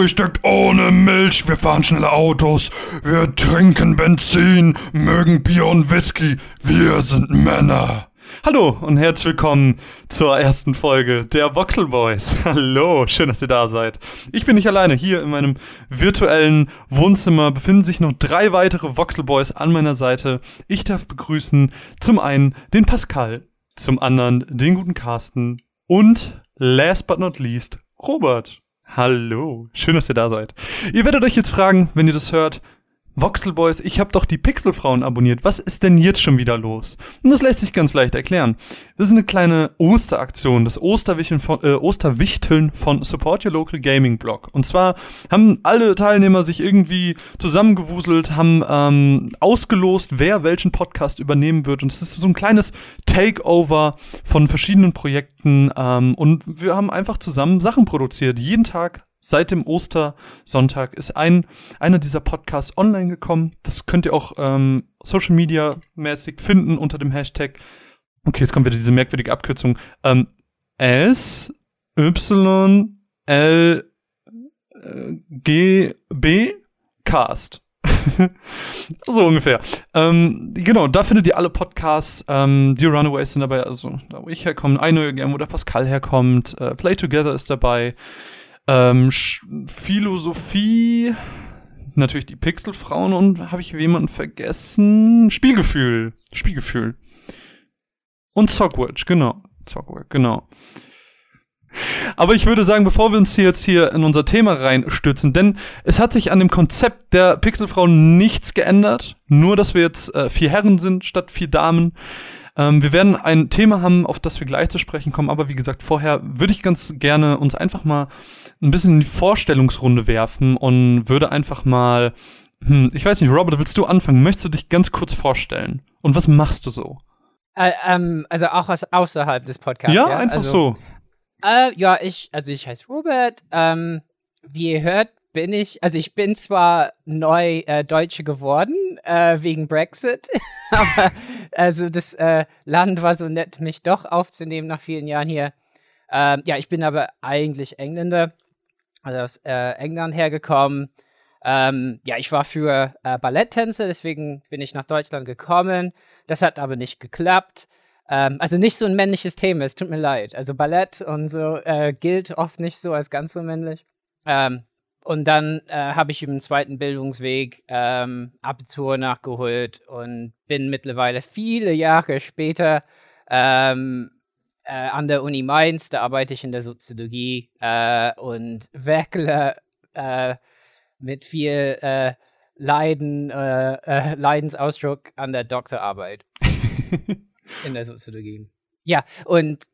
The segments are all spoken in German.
Gefrühstückt ohne Milch. Wir fahren schnelle Autos. Wir trinken Benzin, mögen Bier und Whisky. Wir sind Männer. Hallo und herzlich willkommen zur ersten Folge der Voxel Boys. Hallo, schön, dass ihr da seid. Ich bin nicht alleine. Hier in meinem virtuellen Wohnzimmer befinden sich noch drei weitere Voxel Boys an meiner Seite. Ich darf begrüßen zum einen den Pascal, zum anderen den guten Carsten und last but not least Robert. Hallo, schön, dass ihr da seid. Ihr werdet euch jetzt fragen, wenn ihr das hört, Voxel Boys, ich habe doch die Pixelfrauen abonniert. Was ist denn jetzt schon wieder los? Und das lässt sich ganz leicht erklären. Das ist eine kleine Osteraktion, das Osterwichteln von, äh, Osterwichteln von Support Your Local Gaming Blog. Und zwar haben alle Teilnehmer sich irgendwie zusammengewuselt, haben ähm, ausgelost, wer welchen Podcast übernehmen wird. Und es ist so ein kleines Takeover von verschiedenen Projekten. Ähm, und wir haben einfach zusammen Sachen produziert. Jeden Tag seit dem Ostersonntag ist ein einer dieser Podcasts online gekommen. Das könnt ihr auch ähm, Social Media mäßig finden unter dem Hashtag. Okay, jetzt kommt wieder diese merkwürdige Abkürzung. Ähm, S Y L äh, G B Cast. so ungefähr. Ähm, genau, da findet ihr alle Podcasts. Ähm, die Runaways sind dabei, also da wo ich herkomme, ein neuer Game, wo der Pascal herkommt. Äh, Play Together ist dabei. Ähm, Philosophie, natürlich die Pixelfrauen und habe ich jemanden vergessen? Spielgefühl. Spielgefühl. Und Sockwork, genau. Sockwork, genau. Aber ich würde sagen, bevor wir uns hier jetzt hier in unser Thema reinstürzen, denn es hat sich an dem Konzept der Pixelfrauen nichts geändert, nur dass wir jetzt äh, vier Herren sind statt vier Damen. Ähm, wir werden ein Thema haben, auf das wir gleich zu sprechen kommen, aber wie gesagt, vorher würde ich ganz gerne uns einfach mal ein bisschen in die Vorstellungsrunde werfen und würde einfach mal, hm, ich weiß nicht, Robert, willst du anfangen? Möchtest du dich ganz kurz vorstellen? Und was machst du so? Äh, ähm, also auch was außerhalb des Podcasts. Ja, ja? einfach also, so. Äh, ja, ich, also ich heiße Robert. Ähm, wie ihr hört, bin ich, also ich bin zwar neu äh, Deutsche geworden äh, wegen Brexit, aber also das äh, Land war so nett, mich doch aufzunehmen nach vielen Jahren hier. Ähm, ja, ich bin aber eigentlich Engländer, also aus äh, England hergekommen. Ähm, ja, ich war für äh, Balletttänze, deswegen bin ich nach Deutschland gekommen. Das hat aber nicht geklappt. Ähm, also nicht so ein männliches Thema, es tut mir leid. Also Ballett und so äh, gilt oft nicht so als ganz so männlich. Ähm, und dann äh, habe ich im zweiten Bildungsweg ähm, Abitur nachgeholt und bin mittlerweile viele Jahre später ähm, äh, an der Uni Mainz. Da arbeite ich in der Soziologie äh, und werkle äh, mit viel äh, Leiden, äh, Leidensausdruck an der Doktorarbeit in der Soziologie. Ja, und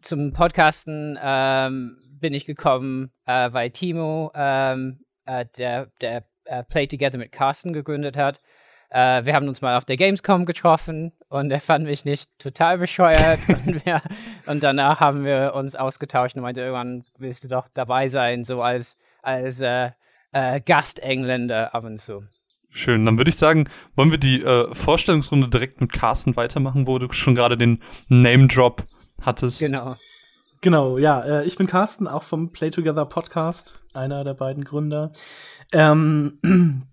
zum Podcasten ähm, bin ich gekommen, äh, weil Timo, ähm, äh, der, der äh, Play Together mit Carsten gegründet hat. Äh, wir haben uns mal auf der Gamescom getroffen und er fand mich nicht total bescheuert. und, wir, und, danach haben wir uns ausgetauscht und meinte, irgendwann willst du doch dabei sein, so als, als äh, äh, Gastengländer ab und zu. Schön, dann würde ich sagen, wollen wir die äh, Vorstellungsrunde direkt mit Carsten weitermachen, wo du schon gerade den Name-Drop hattest. Genau. Genau, ja, äh, ich bin Carsten, auch vom Play Together Podcast, einer der beiden Gründer. Ähm,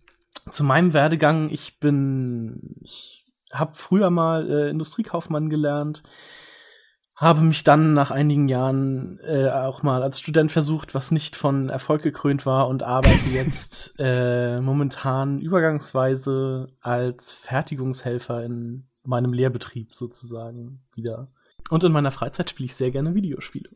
zu meinem Werdegang, ich bin, ich habe früher mal äh, Industriekaufmann gelernt, habe mich dann nach einigen Jahren äh, auch mal als Student versucht, was nicht von Erfolg gekrönt war und arbeite jetzt äh, momentan übergangsweise als Fertigungshelfer in meinem Lehrbetrieb sozusagen wieder. Und in meiner Freizeit spiele ich sehr gerne Videospiele.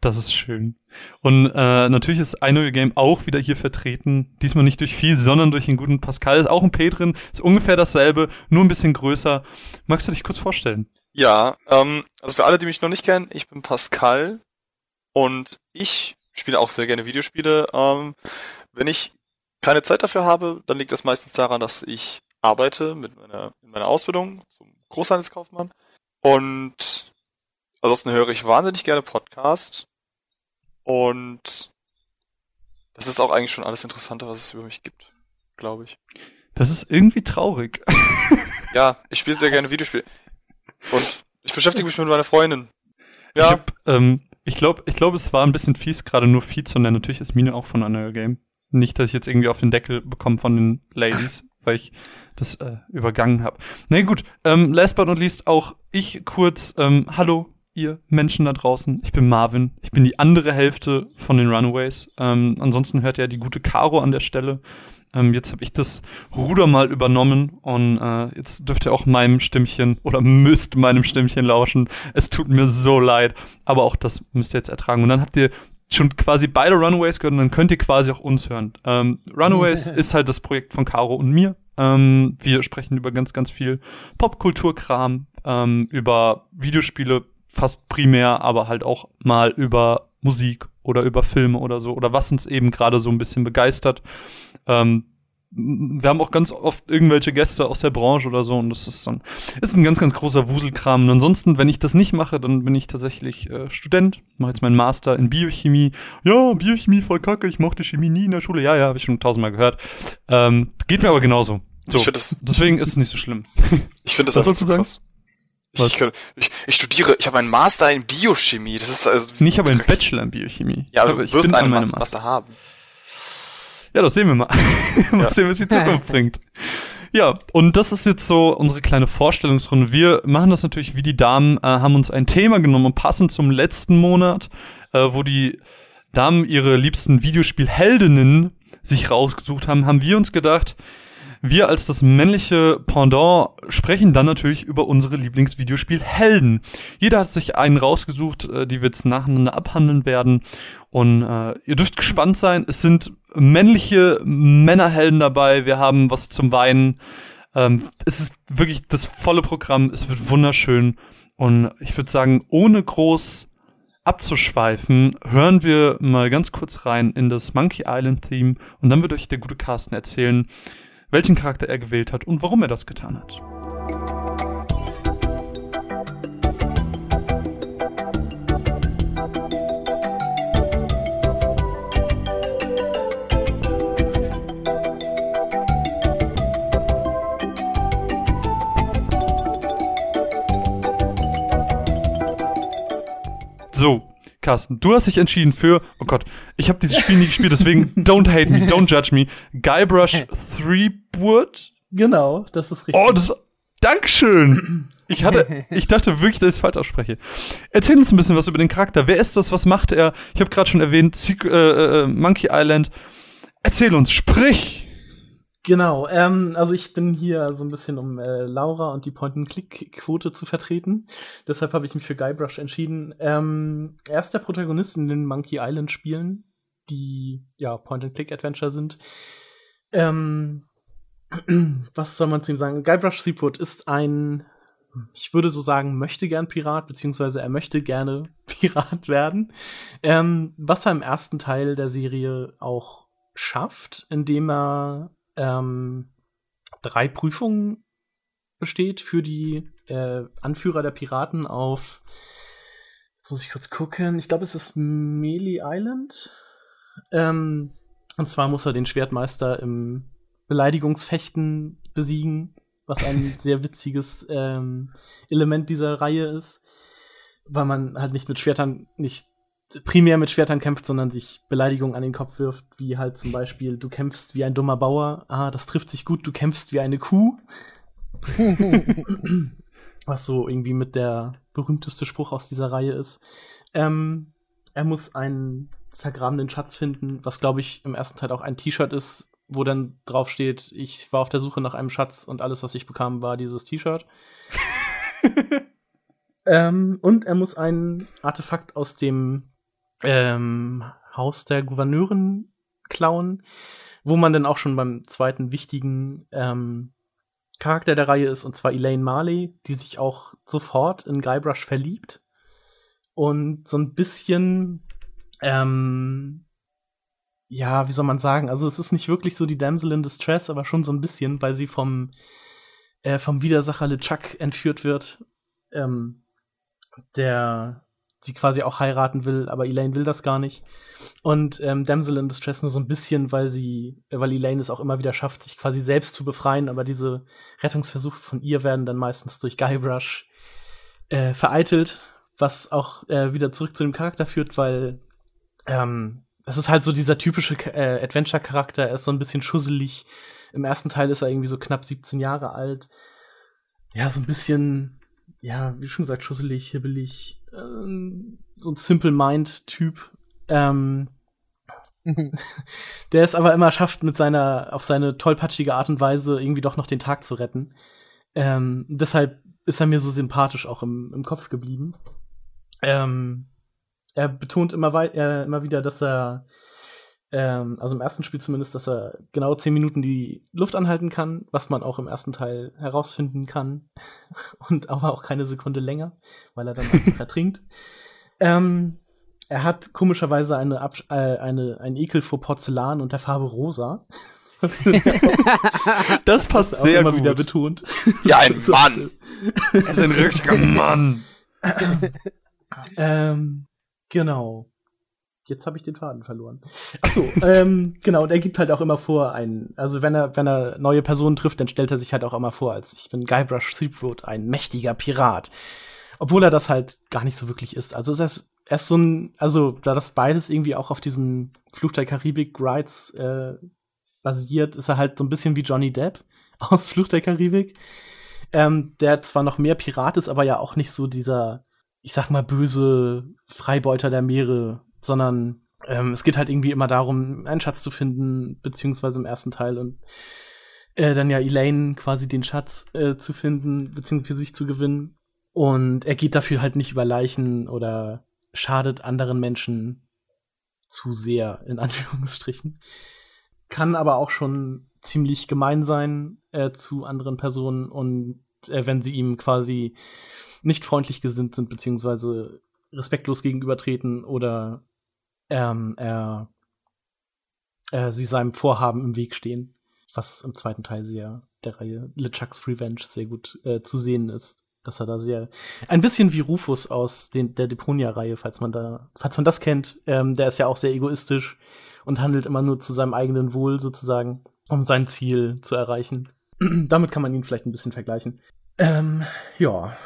Das ist schön. Und äh, natürlich ist ein neues Game auch wieder hier vertreten. Diesmal nicht durch viel, sondern durch einen guten Pascal. Ist auch ein P drin. Ist ungefähr dasselbe, nur ein bisschen größer. Magst du dich kurz vorstellen? Ja, ähm, also für alle, die mich noch nicht kennen, ich bin Pascal und ich spiele auch sehr gerne Videospiele. Ähm, wenn ich keine Zeit dafür habe, dann liegt das meistens daran, dass ich arbeite mit meiner, in meiner Ausbildung zum Großhandelskaufmann und ansonsten höre ich wahnsinnig gerne Podcast. Und das ist auch eigentlich schon alles Interessante, was es über mich gibt, glaube ich. Das ist irgendwie traurig. ja, ich spiele sehr gerne Videospiele. Und ich beschäftige mich mit meiner Freundin. Ja. Ich hab, ähm, Ich glaube, ich glaub, es war ein bisschen fies, gerade nur zu nennen. Natürlich ist Mine auch von Unreal Game. Nicht, dass ich jetzt irgendwie auf den Deckel bekomme von den Ladies, weil ich das äh, übergangen habe. Na nee, gut, ähm, last but not least auch ich kurz, ähm, hallo, ihr Menschen da draußen. Ich bin Marvin. Ich bin die andere Hälfte von den Runaways. Ähm, ansonsten hört ja die gute Caro an der Stelle. Ähm, jetzt habe ich das Ruder mal übernommen und äh, jetzt dürft ihr auch meinem Stimmchen oder müsst meinem Stimmchen lauschen. Es tut mir so leid, aber auch das müsst ihr jetzt ertragen. Und dann habt ihr schon quasi beide Runaways gehört und dann könnt ihr quasi auch uns hören. Ähm, Runaways ist halt das Projekt von Caro und mir. Ähm, wir sprechen über ganz, ganz viel Popkulturkram, ähm, über Videospiele fast primär, aber halt auch mal über Musik oder über Filme oder so oder was uns eben gerade so ein bisschen begeistert. Ähm, wir haben auch ganz oft irgendwelche Gäste aus der Branche oder so und das ist dann ist ein ganz ganz großer Wuselkram und ansonsten wenn ich das nicht mache dann bin ich tatsächlich äh, Student mache jetzt meinen Master in Biochemie ja Biochemie voll kacke ich mochte Chemie nie in der Schule ja ja habe ich schon tausendmal gehört ähm, geht mir aber genauso so das, deswegen ist es nicht so schlimm ich finde das was sollst du sagen krass. Ich, ich, ich, studiere, ich habe einen Master in Biochemie. Das ist also. Nee, ich habe einen Bachelor in Biochemie. Ja, aber du wirst einen Master, Master haben. Ja, das sehen wir mal. mal ja. sehen, was die Zukunft bringt. Ja, und das ist jetzt so unsere kleine Vorstellungsrunde. Wir machen das natürlich wie die Damen, äh, haben uns ein Thema genommen, passend zum letzten Monat, äh, wo die Damen ihre liebsten Videospielheldinnen sich rausgesucht haben, haben wir uns gedacht, wir als das männliche Pendant sprechen dann natürlich über unsere Lieblingsvideospielhelden. Jeder hat sich einen rausgesucht, äh, die wir jetzt nacheinander abhandeln werden. Und äh, ihr dürft gespannt sein. Es sind männliche Männerhelden dabei. Wir haben was zum Weinen. Ähm, es ist wirklich das volle Programm. Es wird wunderschön. Und ich würde sagen, ohne groß abzuschweifen, hören wir mal ganz kurz rein in das Monkey Island Theme und dann wird euch der gute Carsten erzählen, welchen Charakter er gewählt hat und warum er das getan hat. So, Carsten, du hast dich entschieden für, oh Gott, ich habe dieses Spiel nie gespielt, deswegen don't hate me, don't judge me. Guybrush Threepwood? Genau, das ist richtig. Oh, das, Dankeschön. Ich hatte, ich dachte wirklich, dass ich es falsch ausspreche. Erzähl uns ein bisschen was über den Charakter. Wer ist das? Was macht er? Ich habe gerade schon erwähnt, äh, äh, Monkey Island. Erzähl uns, sprich. Genau, ähm, also ich bin hier so ein bisschen, um äh, Laura und die Point-and-Click-Quote zu vertreten. Deshalb habe ich mich für Guybrush entschieden. Ähm, er ist der Protagonist in den Monkey Island-Spielen, die ja Point-and-Click-Adventure sind. Ähm, was soll man zu ihm sagen? Guybrush Threepwood ist ein, ich würde so sagen, möchte gern Pirat, beziehungsweise er möchte gerne Pirat werden. Ähm, was er im ersten Teil der Serie auch schafft, indem er ähm, drei Prüfungen besteht für die äh, Anführer der Piraten auf, jetzt muss ich kurz gucken, ich glaube, es ist Melee Island. Ähm, und zwar muss er den Schwertmeister im Beleidigungsfechten besiegen, was ein sehr witziges ähm, Element dieser Reihe ist, weil man halt nicht mit Schwertern nicht primär mit Schwertern kämpft, sondern sich Beleidigungen an den Kopf wirft, wie halt zum Beispiel, du kämpfst wie ein dummer Bauer, ah, das trifft sich gut, du kämpfst wie eine Kuh. Was so irgendwie mit der berühmteste Spruch aus dieser Reihe ist. Ähm, er muss einen vergrabenen Schatz finden, was glaube ich im ersten Teil auch ein T-Shirt ist, wo dann drauf steht, ich war auf der Suche nach einem Schatz und alles, was ich bekam, war dieses T-Shirt. ähm, und er muss ein Artefakt aus dem ähm, Haus der Gouverneurin klauen, wo man dann auch schon beim zweiten wichtigen ähm, Charakter der Reihe ist, und zwar Elaine Marley, die sich auch sofort in Guybrush verliebt und so ein bisschen, ähm, ja, wie soll man sagen, also es ist nicht wirklich so die Damsel in Distress, aber schon so ein bisschen, weil sie vom, äh, vom Widersacher LeChuck entführt wird, ähm, der sie quasi auch heiraten will, aber Elaine will das gar nicht. Und ähm, Damsel in Distress nur so ein bisschen, weil sie, weil Elaine es auch immer wieder schafft, sich quasi selbst zu befreien, aber diese Rettungsversuche von ihr werden dann meistens durch Guybrush äh, vereitelt, was auch äh, wieder zurück zu dem Charakter führt, weil ähm, das ist halt so dieser typische äh, Adventure-Charakter. Er ist so ein bisschen schusselig. Im ersten Teil ist er irgendwie so knapp 17 Jahre alt. Ja, so ein bisschen, ja, wie schon gesagt, schusselig, hibbelig, ähm, so ein Simple Mind-Typ. Ähm, der es aber immer schafft, mit seiner, auf seine tollpatschige Art und Weise irgendwie doch noch den Tag zu retten. Ähm, deshalb ist er mir so sympathisch auch im, im Kopf geblieben. Ähm, er betont immer, äh, immer wieder, dass er, ähm, also im ersten Spiel zumindest, dass er genau zehn Minuten die Luft anhalten kann, was man auch im ersten Teil herausfinden kann. Und aber auch keine Sekunde länger, weil er dann einfach ertrinkt. Ähm, er hat komischerweise eine, Abs äh, eine, einen Ekel vor Porzellan und der Farbe rosa. das passt das sehr immer gut. wieder betont. Ja, ein Mann. Er ist ein richtiger Mann. ähm, genau. Jetzt habe ich den Faden verloren. Ach so, ähm, genau, und er gibt halt auch immer vor, ein, also wenn er, wenn er neue Personen trifft, dann stellt er sich halt auch immer vor, als ich bin Guybrush Threepwood, ein mächtiger Pirat. Obwohl er das halt gar nicht so wirklich ist. Also er ist, er ist so ein, also da das beides irgendwie auch auf diesen Fluch der Karibik Rides äh, basiert, ist er halt so ein bisschen wie Johnny Depp aus Fluch der Karibik. Ähm, der zwar noch mehr Pirat ist, aber ja auch nicht so dieser, ich sag mal, böse Freibeuter der Meere sondern ähm, es geht halt irgendwie immer darum, einen Schatz zu finden, beziehungsweise im ersten Teil und äh, dann ja Elaine quasi den Schatz äh, zu finden, beziehungsweise für sich zu gewinnen. Und er geht dafür halt nicht über Leichen oder schadet anderen Menschen zu sehr, in Anführungsstrichen. Kann aber auch schon ziemlich gemein sein äh, zu anderen Personen und äh, wenn sie ihm quasi nicht freundlich gesinnt sind, beziehungsweise respektlos gegenübertreten oder ähm, er, äh, sie seinem Vorhaben im Weg stehen, was im zweiten Teil sehr der Reihe LeChucks Revenge sehr gut äh, zu sehen ist. Dass er da sehr ein bisschen wie Rufus aus den, der Deponia-Reihe, falls man da, falls man das kennt, ähm, der ist ja auch sehr egoistisch und handelt immer nur zu seinem eigenen Wohl sozusagen, um sein Ziel zu erreichen. Damit kann man ihn vielleicht ein bisschen vergleichen. Ähm, ja,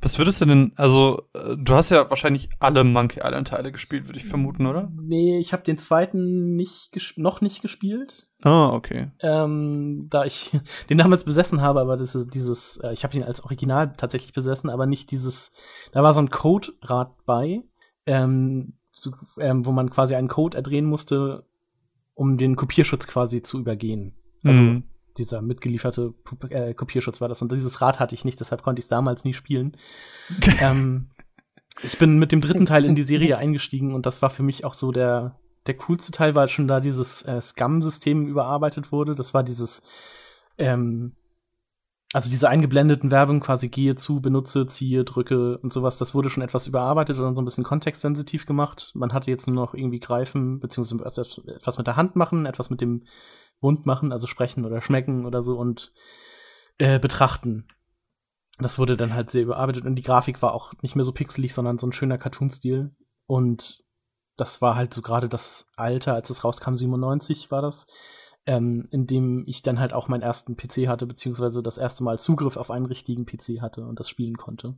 was würdest du denn, also äh, du hast ja wahrscheinlich alle Monkey Island Teile gespielt, würde ich vermuten, oder? Nee, ich habe den zweiten nicht noch nicht gespielt. Ah, okay. Ähm, da ich den damals besessen habe, aber das ist dieses, äh, ich habe ihn als Original tatsächlich besessen, aber nicht dieses, da war so ein Code-Rad bei, ähm, zu, ähm, wo man quasi einen Code erdrehen musste, um den Kopierschutz quasi zu übergehen. Also mhm dieser mitgelieferte äh, Kopierschutz war das. Und dieses Rad hatte ich nicht, deshalb konnte ich es damals nie spielen. ähm, ich bin mit dem dritten Teil in die Serie eingestiegen und das war für mich auch so der, der coolste Teil, weil schon da dieses äh, Scum-System überarbeitet wurde. Das war dieses, ähm, also diese eingeblendeten Werbung quasi gehe zu, benutze, ziehe, drücke und sowas, das wurde schon etwas überarbeitet und so ein bisschen kontextsensitiv gemacht. Man hatte jetzt nur noch irgendwie greifen, beziehungsweise etwas mit der Hand machen, etwas mit dem Mund machen, also sprechen oder schmecken oder so und äh, betrachten. Das wurde dann halt sehr überarbeitet und die Grafik war auch nicht mehr so pixelig, sondern so ein schöner Cartoon-Stil. Und das war halt so gerade das Alter, als es rauskam, 97 war das, ähm, in dem ich dann halt auch meinen ersten PC hatte, beziehungsweise das erste Mal Zugriff auf einen richtigen PC hatte und das spielen konnte.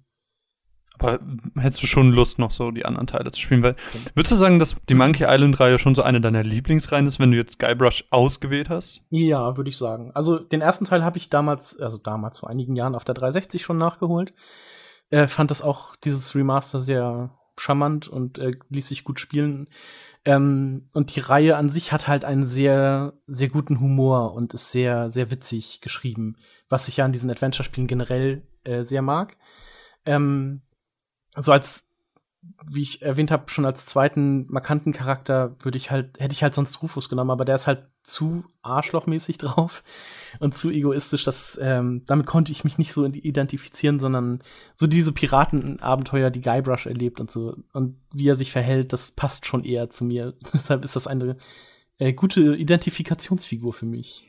Aber hättest du schon Lust, noch so die anderen Teile zu spielen? Weil, würdest du sagen, dass die Monkey Island-Reihe schon so eine deiner Lieblingsreihen ist, wenn du jetzt Guybrush ausgewählt hast? Ja, würde ich sagen. Also den ersten Teil habe ich damals, also damals vor einigen Jahren auf der 360 schon nachgeholt. Äh, fand das auch, dieses Remaster, sehr charmant und äh, ließ sich gut spielen. Ähm, und die Reihe an sich hat halt einen sehr, sehr guten Humor und ist sehr, sehr witzig geschrieben, was ich ja an diesen Adventure-Spielen generell äh, sehr mag. Ähm, so als wie ich erwähnt habe, schon als zweiten markanten Charakter würde ich halt, hätte ich halt sonst Rufus genommen, aber der ist halt zu arschlochmäßig drauf und zu egoistisch, dass ähm, damit konnte ich mich nicht so identifizieren, sondern so diese Piratenabenteuer, die Guybrush erlebt und so und wie er sich verhält, das passt schon eher zu mir. Deshalb ist das eine äh, gute Identifikationsfigur für mich.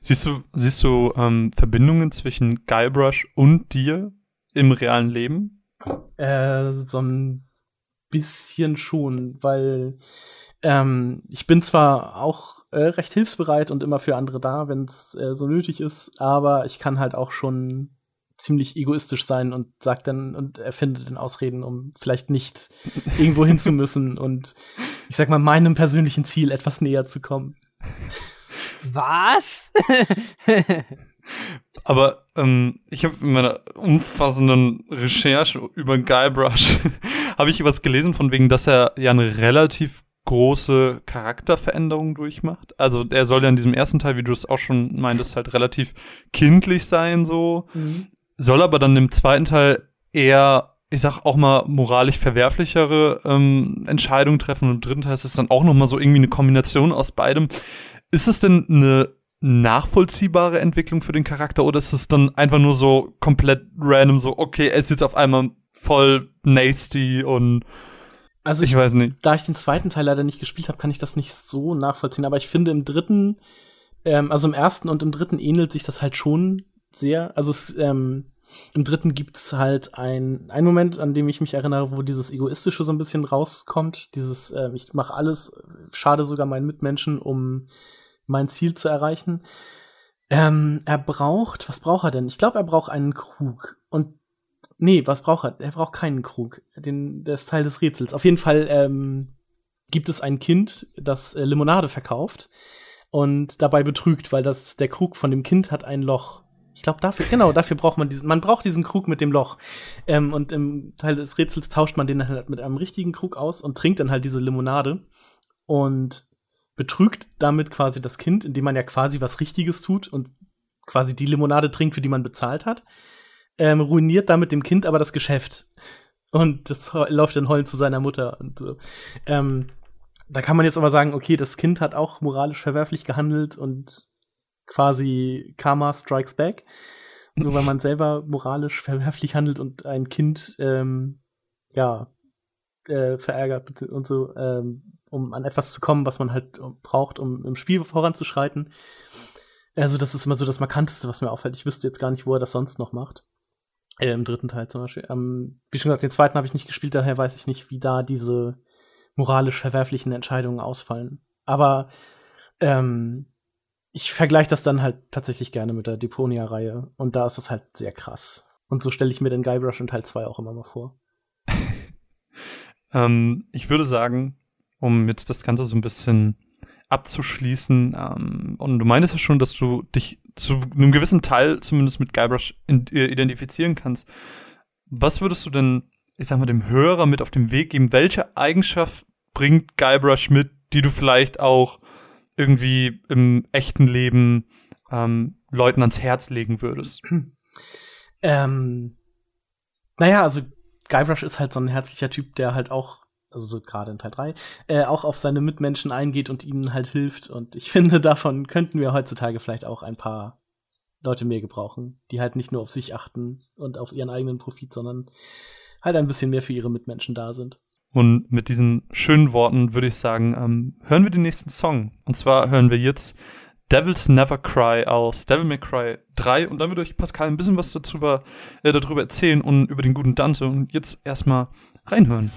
Siehst du, siehst du ähm, Verbindungen zwischen Guybrush und dir im realen Leben? Äh, so ein bisschen schon, weil ähm, ich bin zwar auch äh, recht hilfsbereit und immer für andere da, wenn es äh, so nötig ist, aber ich kann halt auch schon ziemlich egoistisch sein und sagt dann und erfindet dann Ausreden, um vielleicht nicht irgendwo hin zu müssen und ich sag mal meinem persönlichen Ziel etwas näher zu kommen. Was? Aber ähm, ich habe in meiner umfassenden Recherche über Guybrush habe ich was gelesen von wegen, dass er ja eine relativ große Charakterveränderung durchmacht. Also er soll ja in diesem ersten Teil, wie du es auch schon meintest, halt relativ kindlich sein so. Mhm. Soll aber dann im zweiten Teil eher, ich sag auch mal, moralisch verwerflichere ähm, Entscheidungen treffen. Und im dritten Teil ist es dann auch noch mal so irgendwie eine Kombination aus beidem. Ist es denn eine nachvollziehbare Entwicklung für den Charakter oder ist es dann einfach nur so komplett random, so, okay, er ist jetzt auf einmal voll nasty und also ich, ich weiß nicht. Da ich den zweiten Teil leider nicht gespielt habe, kann ich das nicht so nachvollziehen. Aber ich finde im dritten, ähm, also im ersten und im dritten ähnelt sich das halt schon sehr. Also es, ähm, im dritten gibt's halt ein, ein Moment, an dem ich mich erinnere, wo dieses Egoistische so ein bisschen rauskommt. Dieses, ähm, ich mache alles, schade sogar meinen Mitmenschen, um mein Ziel zu erreichen. Ähm, er braucht, was braucht er denn? Ich glaube, er braucht einen Krug. Und nee, was braucht er? Er braucht keinen Krug. Den, der ist Teil des Rätsels. Auf jeden Fall ähm, gibt es ein Kind, das äh, Limonade verkauft und dabei betrügt, weil das der Krug von dem Kind hat ein Loch. Ich glaube, dafür, genau, dafür braucht man diesen, man braucht diesen Krug mit dem Loch. Ähm, und im Teil des Rätsels tauscht man den halt mit einem richtigen Krug aus und trinkt dann halt diese Limonade. Und betrügt damit quasi das Kind, indem man ja quasi was Richtiges tut und quasi die Limonade trinkt, für die man bezahlt hat, ähm, ruiniert damit dem Kind aber das Geschäft. Und das läuft dann heulen zu seiner Mutter und so. Ähm, da kann man jetzt aber sagen, okay, das Kind hat auch moralisch verwerflich gehandelt und quasi Karma strikes back. So, weil man selber moralisch verwerflich handelt und ein Kind, ähm, ja, äh, verärgert und so, ähm, um an etwas zu kommen, was man halt braucht, um im Spiel voranzuschreiten. Also, das ist immer so das Markanteste, was mir auffällt. Ich wüsste jetzt gar nicht, wo er das sonst noch macht. Äh, Im dritten Teil zum Beispiel. Ähm, wie schon gesagt, den zweiten habe ich nicht gespielt, daher weiß ich nicht, wie da diese moralisch verwerflichen Entscheidungen ausfallen. Aber ähm, ich vergleiche das dann halt tatsächlich gerne mit der Deponia-Reihe. Und da ist es halt sehr krass. Und so stelle ich mir den Guybrush in Teil 2 auch immer mal vor. ähm, ich würde sagen, um jetzt das Ganze so ein bisschen abzuschließen. Ähm, und du meintest ja schon, dass du dich zu einem gewissen Teil zumindest mit Guybrush äh, identifizieren kannst. Was würdest du denn, ich sag mal, dem Hörer mit auf den Weg geben? Welche Eigenschaft bringt Guybrush mit, die du vielleicht auch irgendwie im echten Leben ähm, Leuten ans Herz legen würdest? Ähm, naja, also Guybrush ist halt so ein herzlicher Typ, der halt auch also so gerade in Teil 3, äh, auch auf seine Mitmenschen eingeht und ihnen halt hilft. Und ich finde, davon könnten wir heutzutage vielleicht auch ein paar Leute mehr gebrauchen, die halt nicht nur auf sich achten und auf ihren eigenen Profit, sondern halt ein bisschen mehr für ihre Mitmenschen da sind. Und mit diesen schönen Worten würde ich sagen, ähm, hören wir den nächsten Song. Und zwar hören wir jetzt Devils Never Cry aus Devil May Cry 3 und dann wird euch Pascal ein bisschen was darüber, äh, darüber erzählen und über den guten Dante und jetzt erstmal reinhören.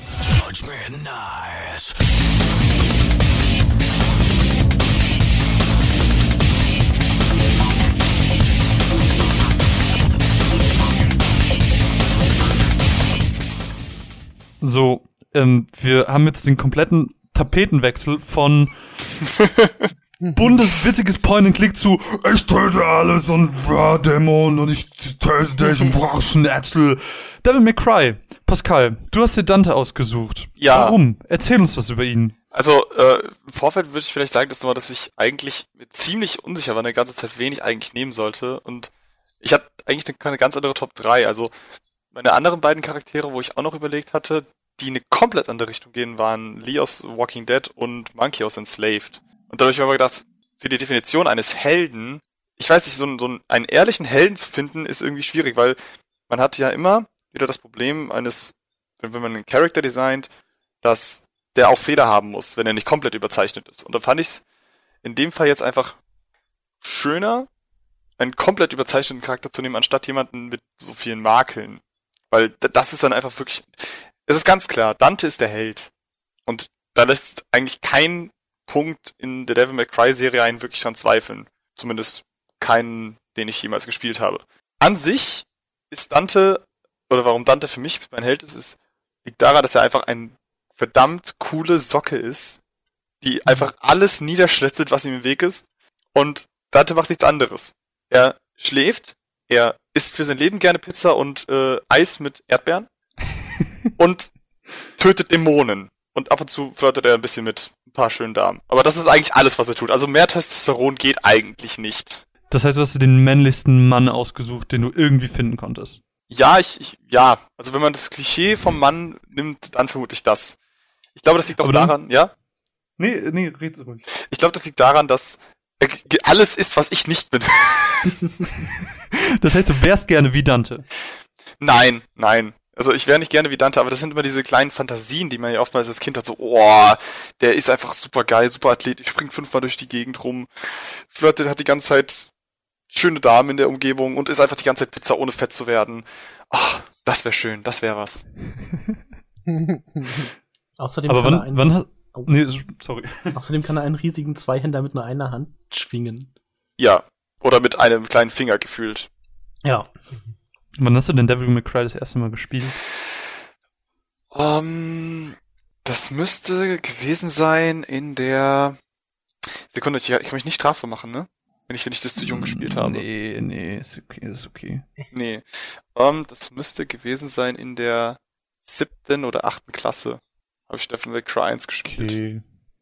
So, ähm, wir haben jetzt den kompletten Tapetenwechsel von bundeswitziges Point-and-Click zu Ich töte alles und war Dämon und ich töte dich und brauch Schnetzel. Devil May Cry. Pascal, du hast dir Dante ausgesucht. Ja. Warum? Erzähl uns was über ihn. Also, äh, im Vorfeld würde ich vielleicht sagen, dass, dass ich eigentlich ziemlich unsicher war, eine ganze Zeit, wen ich eigentlich nehmen sollte. Und ich hatte eigentlich eine, eine ganz andere Top 3. Also, meine anderen beiden Charaktere, wo ich auch noch überlegt hatte, die in eine komplett andere Richtung gehen, waren Lee aus Walking Dead und Monkey aus Enslaved. Und dadurch habe ich mir gedacht, für die Definition eines Helden, ich weiß nicht, so, einen, so einen ehrlichen Helden zu finden, ist irgendwie schwierig, weil man hat ja immer wieder das Problem eines, wenn, wenn man einen Charakter designt, dass der auch Fehler haben muss, wenn er nicht komplett überzeichnet ist. Und da fand ich es in dem Fall jetzt einfach schöner, einen komplett überzeichneten Charakter zu nehmen, anstatt jemanden mit so vielen Makeln. Weil das ist dann einfach wirklich, es ist ganz klar, Dante ist der Held. Und da lässt eigentlich kein Punkt in der Devil May Cry Serie einen wirklich dran zweifeln. Zumindest keinen, den ich jemals gespielt habe. An sich ist Dante, oder warum Dante für mich mein Held ist, ist, liegt daran, dass er einfach ein verdammt coole Socke ist, die einfach alles niederschlitzelt, was ihm im Weg ist. Und Dante macht nichts anderes. Er schläft, er isst für sein Leben gerne Pizza und äh, Eis mit Erdbeeren und tötet Dämonen. Und ab und zu flirtet er ein bisschen mit ein paar schönen Damen. Aber das ist eigentlich alles, was er tut. Also mehr Testosteron geht eigentlich nicht. Das heißt, du hast dir den männlichsten Mann ausgesucht, den du irgendwie finden konntest. Ja, ich, ich ja. Also wenn man das Klischee vom Mann nimmt, dann vermutlich das. Ich glaube, das liegt auch Aber dann- daran, ja? Nee, nee, red ruhig. Ich glaube, das liegt daran, dass er g- alles ist, was ich nicht bin. Das heißt, du wärst gerne wie Dante. nein, nein. Also ich wäre nicht gerne wie Dante, aber das sind immer diese kleinen Fantasien, die man ja oftmals als Kind hat. So, oh, der ist einfach super geil, super athletisch, springt fünfmal durch die Gegend rum, flirtet, hat die ganze Zeit schöne Damen in der Umgebung und isst einfach die ganze Zeit Pizza, ohne fett zu werden. Ach, das wäre schön, das wäre was. Außerdem, Aber kann er wann, einen, wann hat. Oh. Nee, sorry. außerdem kann er einen riesigen Zweihänder mit nur einer Hand schwingen. Ja. Oder mit einem kleinen Finger gefühlt. Ja. Wann hast du denn Devil May Cry das erste Mal gespielt? Ähm, das müsste gewesen sein in der Sekunde, ich, ich kann mich nicht strafbar machen, ne? Wenn ich, wenn ich das zu jung gespielt habe. Nee, nee, ist okay, ist okay. Nee. Ähm, das müsste gewesen sein in der siebten oder achten Klasse. Habe ich Devil May Cry 1 gespielt. Okay.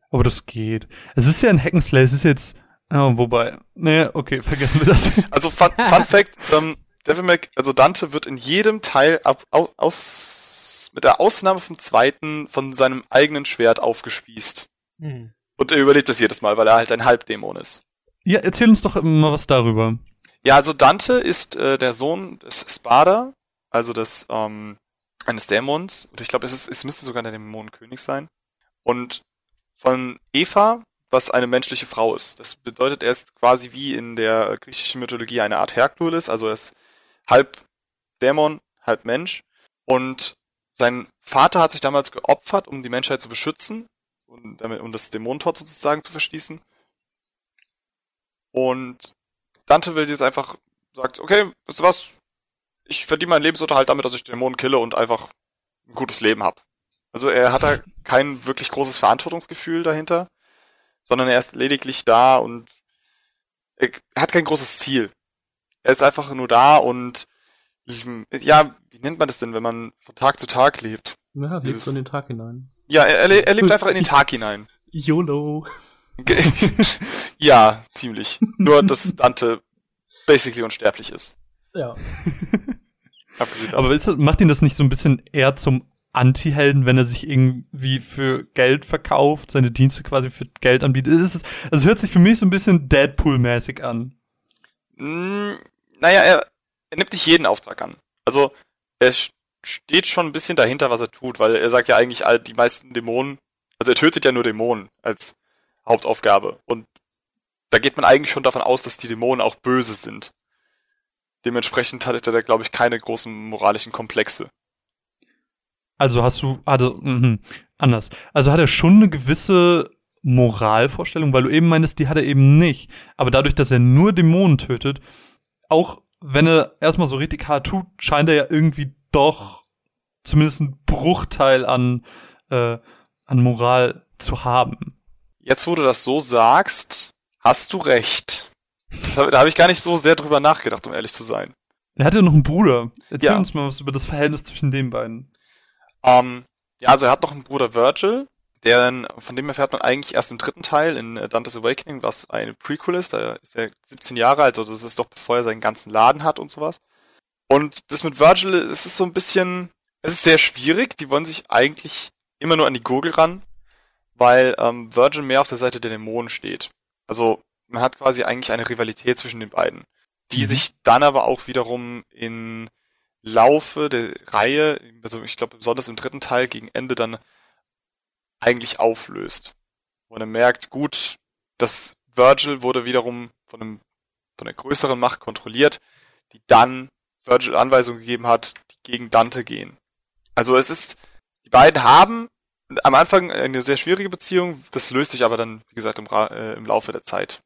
Aber das geht. Es ist ja ein Hack'n'Slay, es ist jetzt. Oh, wobei. Nee, okay, vergessen wir das. Also Fun, Fun Fact, ähm, Devil May, also Dante wird in jedem Teil ab, au, aus, mit der Ausnahme vom zweiten von seinem eigenen Schwert aufgespießt. Hm. Und er überlebt das jedes Mal, weil er halt ein Halbdämon ist. ja, erzähl uns doch mal was darüber. Ja, also Dante ist äh, der Sohn des Spada, also des ähm, eines Dämons. Oder ich glaube, es, ist, es müsste sogar der Dämonenkönig sein. Und von Eva, was eine menschliche Frau ist. Das bedeutet, er ist quasi wie in der griechischen Mythologie eine Art Herkules, also er ist halb Dämon, halb Mensch. Und sein Vater hat sich damals geopfert, um die Menschheit zu beschützen und damit, um das Dämonentor sozusagen zu verschließen. Und Dante will jetzt einfach, sagt, okay, wisst ihr was? Ich verdiene meinen Lebensunterhalt damit, dass ich Dämonen kille und einfach ein gutes Leben hab. Also er hat da kein wirklich großes Verantwortungsgefühl dahinter, sondern er ist lediglich da und er hat kein großes Ziel. Er ist einfach nur da und ja, wie nennt man das denn, wenn man von Tag zu Tag lebt? Ja, lebt Dieses- so in den Tag hinein. Ja, er, er er lebt einfach in den Tag hinein. YOLO. Ja, ziemlich. Nur, dass Dante basically unsterblich ist. Ja. Aber ist, macht ihn das nicht so ein bisschen eher zum Anti-Helden, wenn er sich irgendwie für Geld verkauft, seine Dienste quasi für Geld anbietet? Es also es hört sich für mich so ein bisschen Deadpool-mäßig an. Naja, er, er nimmt nicht jeden Auftrag an. Also, er steht schon ein bisschen dahinter, was er tut, weil er sagt ja eigentlich, all die meisten Dämonen, also er tötet ja nur Dämonen als Hauptaufgabe. Und da geht man eigentlich schon davon aus, dass die Dämonen auch böse sind. Dementsprechend hat er da, glaube ich, keine großen moralischen Komplexe. Also hast du, also, mhm, anders. Also hat er schon eine gewisse Moralvorstellung, weil du eben meinst, die hat er eben nicht. Aber dadurch, dass er nur Dämonen tötet, auch wenn er erstmal so richtig hart tut, scheint er ja irgendwie doch zumindest einen Bruchteil an, äh, an Moral zu haben. Jetzt, wo du das so sagst, hast du recht. Hab, da habe ich gar nicht so sehr drüber nachgedacht, um ehrlich zu sein. Er hat ja noch einen Bruder. Erzähl Ja. uns mal was über das Verhältnis zwischen den beiden. Ähm, ja, also er hat noch einen Bruder Virgil, der, von dem erfährt man eigentlich erst im dritten Teil in äh, Dante's Awakening, was eine Prequel ist. Da ist er 17 Jahre alt, also das ist doch bevor er seinen ganzen Laden hat und sowas. Und das mit Virgil, es ist so ein bisschen, es ist sehr schwierig. Die wollen sich eigentlich immer nur an die Gurgel ran, weil ähm, Virgil mehr auf der Seite der Dämonen steht. Also man hat quasi eigentlich eine Rivalität zwischen den beiden, die Mhm. sich dann aber auch wiederum in Laufe der Reihe, also ich glaube besonders im dritten Teil gegen Ende dann eigentlich auflöst. Wo er merkt, gut, das Virgil wurde wiederum von einem von einer größeren Macht kontrolliert, die dann Virgil Anweisungen gegeben hat, die gegen Dante gehen. Also es ist, die beiden haben am Anfang eine sehr schwierige Beziehung, das löst sich aber dann, wie gesagt, im, äh, im Laufe der Zeit.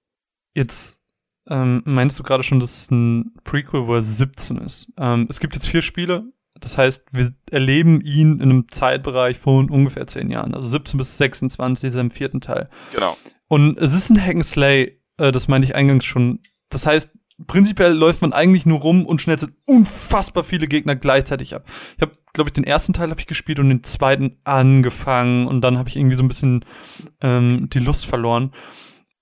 Jetzt ähm, meinst du gerade schon, dass ein Prequel, wo er 17 ist? Ähm, es gibt jetzt vier Spiele. Das heißt, wir erleben ihn in einem Zeitbereich von ungefähr zehn Jahren. Also 17 bis 26 ist er im vierten Teil. Genau. Und es ist ein Hack and Slay, äh, das meinte ich eingangs schon. Das heißt, prinzipiell läuft man eigentlich nur rum und schnetzelt unfassbar viele Gegner gleichzeitig ab. Ich habe, glaube ich, den ersten Teil habe ich gespielt und den zweiten angefangen und dann habe ich irgendwie so ein bisschen ähm, die Lust verloren.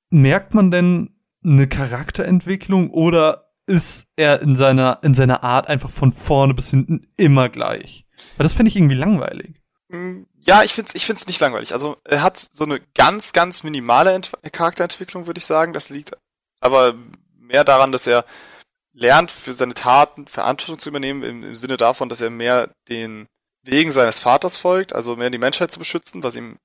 Merkt man denn eine Charakterentwicklung oder ist er in seiner in seiner Art einfach von vorne bis hinten immer gleich? Weil das fände ich irgendwie langweilig. Mm, Ja, ich find's, ich find's nicht langweilig. Also er hat so eine ganz, ganz minimale Ent Charakterentwicklung, würde ich sagen. Das liegt aber mehr daran, dass er lernt, für seine Taten Verantwortung zu übernehmen, im, im Sinne davon, dass er mehr den Wegen seines Vaters folgt, also mehr die Menschheit zu beschützen, was ihm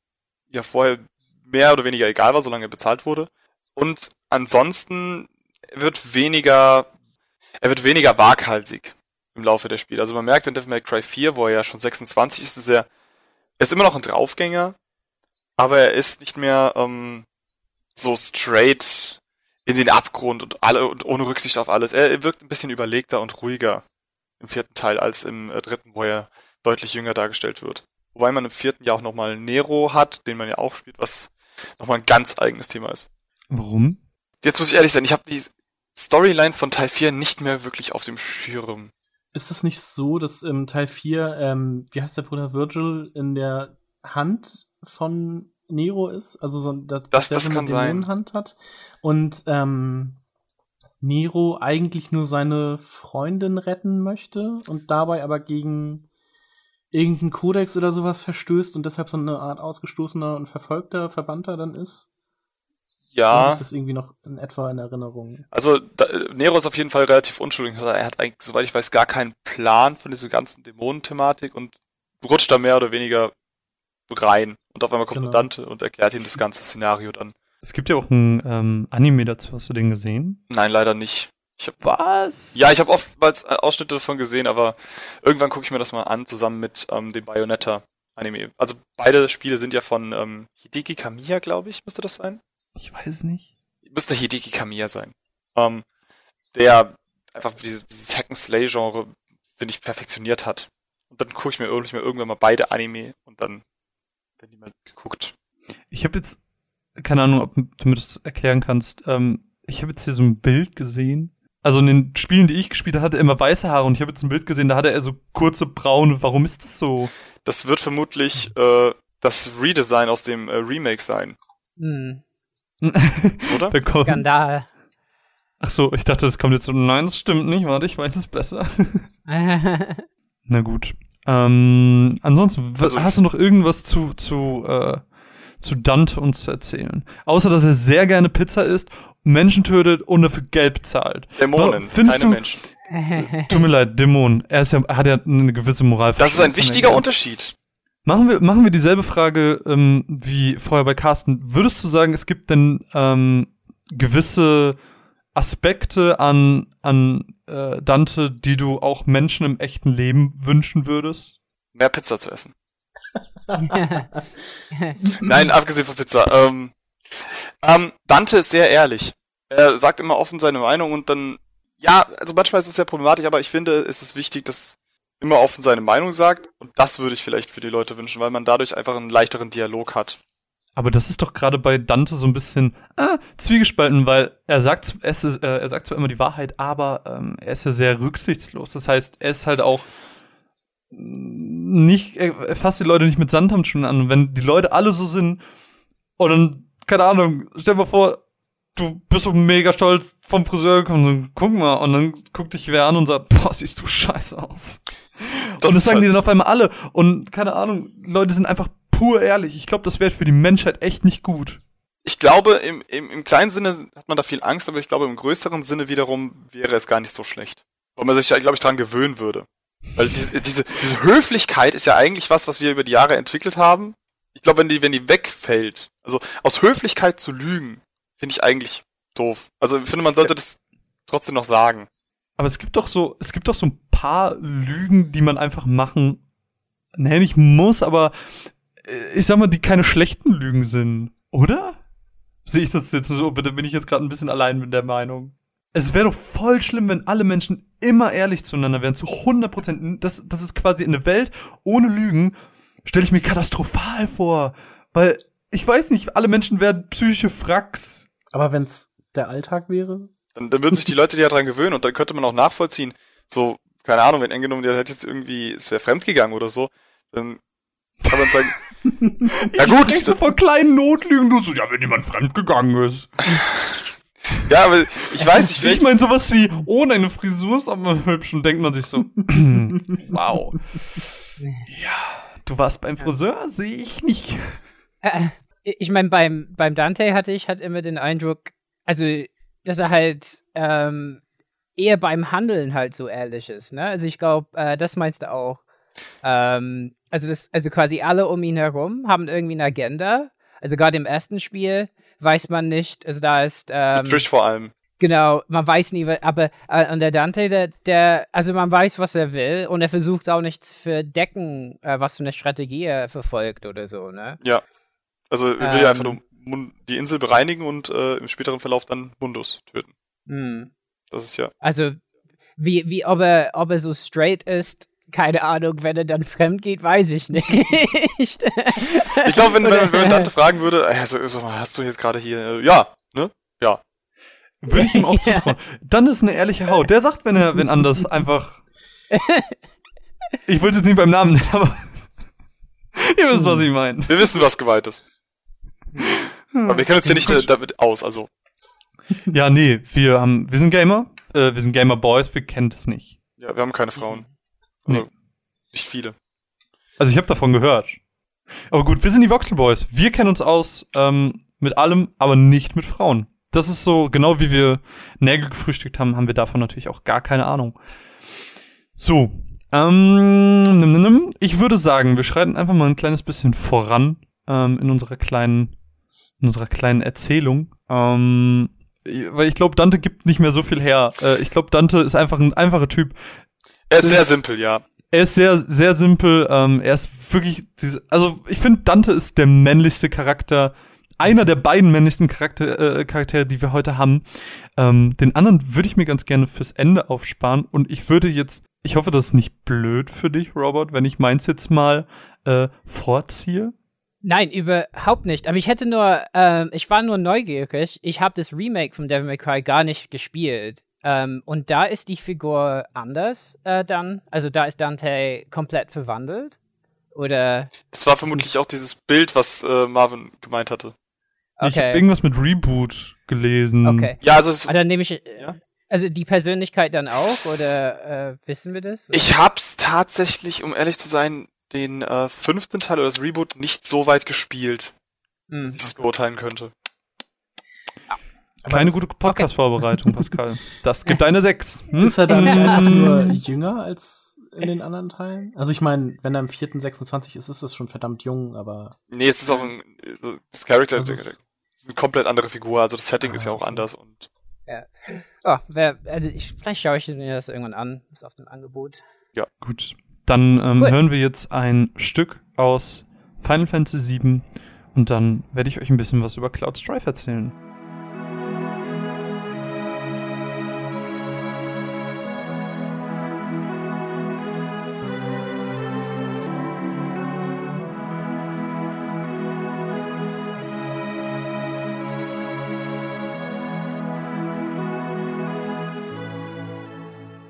ja vorher mehr oder weniger egal war, solange er bezahlt wurde. Und ansonsten wird weniger, er wird weniger waghalsig im Laufe der Spiele. Also man merkt in Devil May Cry 4, wo er ja schon 26 ist, ist er, er ist immer noch ein Draufgänger, aber er ist nicht mehr ähm, so straight in den Abgrund und alle und ohne Rücksicht auf alles. Er wirkt ein bisschen überlegter und ruhiger im vierten Teil als im äh, dritten, wo er deutlich jünger dargestellt wird. Wobei man im vierten ja auch nochmal Nero hat, den man ja auch spielt, was nochmal ein ganz eigenes Thema ist. Warum? Jetzt muss ich ehrlich sein, ich habe die Storyline von Teil 4 nicht mehr wirklich auf dem Schirm. Ist es nicht so, dass im Teil 4, ähm, wie heißt der Bruder Virgil, in der Hand von Nero ist? Also so, dass, Das- dass das kann eine. Dämonenhand hat. Und ähm, Nero eigentlich nur seine Freundin retten möchte und dabei aber gegen irgendeinen Kodex oder sowas verstößt und deshalb so eine Art ausgestoßener und verfolgter Verbannter dann ist? Ja, ich das irgendwie noch in etwa in Erinnerung? also da, Nero ist auf jeden Fall relativ unschuldig. Er hat eigentlich, soweit ich weiß, gar keinen Plan von dieser ganzen Dämonenthematik und rutscht da mehr oder weniger rein. Und auf einmal kommt Genau. Dante und erklärt ihm das ganze Szenario dann. Es gibt ja auch ein ähm, Anime dazu. Hast du den gesehen? Nein, leider nicht. Ich hab, Was? ja, ich habe oftmals äh, Ausschnitte davon gesehen, aber irgendwann gucke ich mir das mal an, zusammen mit ähm, dem Bayonetta-Anime. Also beide Spiele sind ja von ähm, Hideki Kamiya, glaube ich, müsste das sein. Ich weiß nicht. müsste Hideki Kamiya sein. Ähm, der einfach dieses, dieses Hack-and-Slay-Genre, finde ich, perfektioniert hat. Und dann gucke ich mir irgendwann mal beide Anime und dann werden die mal geguckt. Ich habe jetzt keine Ahnung, ob du mir das erklären kannst. Ähm, ich habe jetzt hier so ein Bild gesehen. Also in den Spielen, die ich gespielt habe, hatte er immer weiße Haare und ich habe jetzt ein Bild gesehen, da hatte er so kurze braune. Warum ist das so? Das wird vermutlich äh, das Redesign aus dem äh, Remake sein, Hm, oder? Da kommt- Skandal. Ach so, ich dachte, das kommt jetzt so. Nein, das stimmt nicht. Warte, ich weiß es besser. Na gut. Ähm, ansonsten, was, Also- hast du noch irgendwas zu, zu, äh, zu Dante uns zu erzählen? Außer, dass er sehr gerne Pizza isst, Menschen tötet und dafür Geld bezahlt. Dämonen, Findest keine du- Menschen. Tut mir leid, Dämon. Er ist ja, hat ja eine gewisse Moral. Das ist ein wichtiger Unterschied. Machen wir, machen wir dieselbe Frage ähm, wie vorher bei Carsten. Würdest du sagen, es gibt denn ähm, gewisse Aspekte an, an äh, Dante, die du auch Menschen im echten Leben wünschen würdest? Mehr Pizza zu essen. Nein, abgesehen von Pizza. Ähm, ähm, Dante ist sehr ehrlich. Er sagt immer offen seine Meinung und dann, ja, also manchmal ist es sehr problematisch, aber ich finde, es ist wichtig, dass immer offen seine Meinung sagt und das würde ich vielleicht für die Leute wünschen, weil man dadurch einfach einen leichteren Dialog hat. Aber das ist doch gerade bei Dante so ein bisschen ah, zwiegespalten, weil er sagt, es ist, äh, er sagt zwar immer die Wahrheit, aber ähm, er ist ja sehr rücksichtslos. Das heißt, er ist halt auch nicht, er fasst die Leute nicht mit Sandhandschuhen an. Wenn die Leute alle so sind und dann, keine Ahnung, stell dir mal vor, du bist so mega stolz vom Friseur gekommen, so, guck mal, und dann guckt dich wer an und sagt, boah, siehst du scheiße aus. und das sagen die halt- dann auf einmal alle. Und keine Ahnung, Leute sind einfach pur ehrlich. Ich glaube, das wäre für die Menschheit echt nicht gut. Ich glaube, im, im, im kleinen Sinne hat man da viel Angst, aber ich glaube, im größeren Sinne wiederum wäre es gar nicht so schlecht. Weil man sich, glaube ich, dran gewöhnen würde. Weil diese, diese, diese Höflichkeit ist ja eigentlich was, was wir über die Jahre entwickelt haben. Ich glaube, wenn die, wenn die wegfällt, also aus Höflichkeit zu lügen, finde ich eigentlich doof. Also ich finde, man sollte das trotzdem noch sagen. Aber es gibt doch so, es gibt doch so ein paar Lügen, die man einfach machen, nee, nicht muss, aber äh, ich sag mal, die keine schlechten Lügen sind, oder? Sehe ich das jetzt so? Bitte bin ich jetzt gerade ein bisschen allein mit der Meinung. es wäre doch voll schlimm, wenn alle Menschen immer ehrlich zueinander wären, zu 100 Prozent. Das, das ist quasi eine Welt ohne Lügen, stelle ich mir katastrophal vor. Weil, ich weiß nicht, alle Menschen werden psychische Fracks. Aber wenn's der Alltag wäre? Dann, dann würden sich die Leute ja dran gewöhnen und dann könnte man auch nachvollziehen, so, keine Ahnung, wenn angenommen, der hätte jetzt irgendwie, es wäre fremdgegangen oder so, dann kann man sagen, ja gut, Ich so von kleinen Notlügen, du so, ja, wenn jemand fremdgegangen ist. ja, aber ich weiß nicht, Ich vielleicht, meine, sowas wie, oh, deine Frisur ist aber hübsch und denkt man sich so, wow. Ja, du warst beim Friseur, sehe ich nicht. Äh, ich meine, beim, beim Dante hatte ich halt immer den Eindruck, also, dass er halt ähm, eher beim Handeln halt so ehrlich ist, ne? Also ich glaube, äh, das meinst du auch. Ähm, also das, also quasi alle um ihn herum haben irgendwie eine Agenda. Also gerade im ersten Spiel weiß man nicht, also da ist ähm, Trish vor allem. Genau, man weiß nie, aber äh, und der Dante, der, der, also man weiß, was er will und er versucht auch nicht zu verdecken, äh, was für eine Strategie er verfolgt oder so, ne? Also, er will Ähm. ja einfach nur die Insel bereinigen und äh, im späteren Verlauf dann Mundus töten. Hm. Das ist ja, Also, wie, wie, ob er, ob er so straight ist, keine Ahnung, wenn er dann fremd geht, weiß ich nicht. ich glaube, wenn, wenn, Oder- wenn man Dante fragen würde, äh, so, hast du jetzt gerade hier, äh, ja, ne? Ja. Würde ich ihm auch Ja. zutrauen. Dann ist eine ehrliche Haut. Der sagt, wenn er, wenn anders, einfach. Ich will es jetzt nicht beim Namen nennen, aber. Ihr wisst, was ich meine. Wir wissen, was geweiht ist. Aber wir kennen uns ja nicht äh, damit aus, also. Ja, nee, wir haben, wir sind Gamer, äh, wir sind Gamer Boys, wir kennen das nicht. Ja, wir haben keine Frauen. Also, nicht viele. Also ich habe davon gehört. Aber gut, wir sind die Voxel Boys. Wir kennen uns aus ähm, mit allem, aber nicht mit Frauen. Das ist so, genau wie wir Nägel gefrühstückt haben, haben wir davon natürlich auch gar keine Ahnung. So, ähm, ich würde sagen, wir schreiten einfach mal ein kleines bisschen voran ähm, in unserer kleinen, in unserer kleinen Erzählung. Ähm, weil ich glaube, Dante gibt nicht mehr so viel her. Äh, ich glaube, Dante ist einfach ein einfacher Typ, Er ist Das sehr ist- simpel, ja. er ist sehr, sehr simpel. Ähm, er ist wirklich, diese, also ich finde, Dante ist der männlichste Charakter, einer der beiden männlichsten Charakter, äh, Charaktere, die wir heute haben. Ähm, den anderen würde ich mir ganz gerne fürs Ende aufsparen und ich würde jetzt, ich hoffe, das ist nicht blöd für dich, Robert, wenn ich meins jetzt mal äh, vorziehe. Nein, überhaupt nicht. Aber ich hätte nur, ähm, ich war nur neugierig. Ich habe das Remake von Devil May Cry gar nicht gespielt. Ähm, und da ist die Figur anders äh, dann. Also da ist Dante komplett verwandelt. Oder Das war vermutlich auch dieses Bild, was äh, Marvin gemeint hatte. Ich habe okay. irgendwas mit Reboot gelesen. Okay. Ja, also es, Ah, dann nehme ich. äh, Ja. Also die Persönlichkeit dann auch, oder äh, wissen wir das? ich hab's tatsächlich, um ehrlich zu sein, den äh, fünften Teil oder das Reboot nicht so weit gespielt, Hm. dass ich es beurteilen könnte. Keine gute Podcast-Vorbereitung, Pascal. Das gibt eine 6. Hm? Ist er dann nicht einfach nur jünger als in den anderen Teilen? Also ich meine, wenn er im vierten 26 ist, ist das schon verdammt jung, aber Nee, es ist auch ein, so, das Charakter das ist- eine komplett andere Figur, also das Setting Ah, ist ja auch okay. anders und Oh, wer, also ich, vielleicht schaue ich mir das irgendwann an. Ist auf dem Angebot. Gut, dann ähm, Cool. hören wir jetzt ein Stück aus Final Fantasy VII und dann werde ich euch ein bisschen was über Cloud Strife erzählen.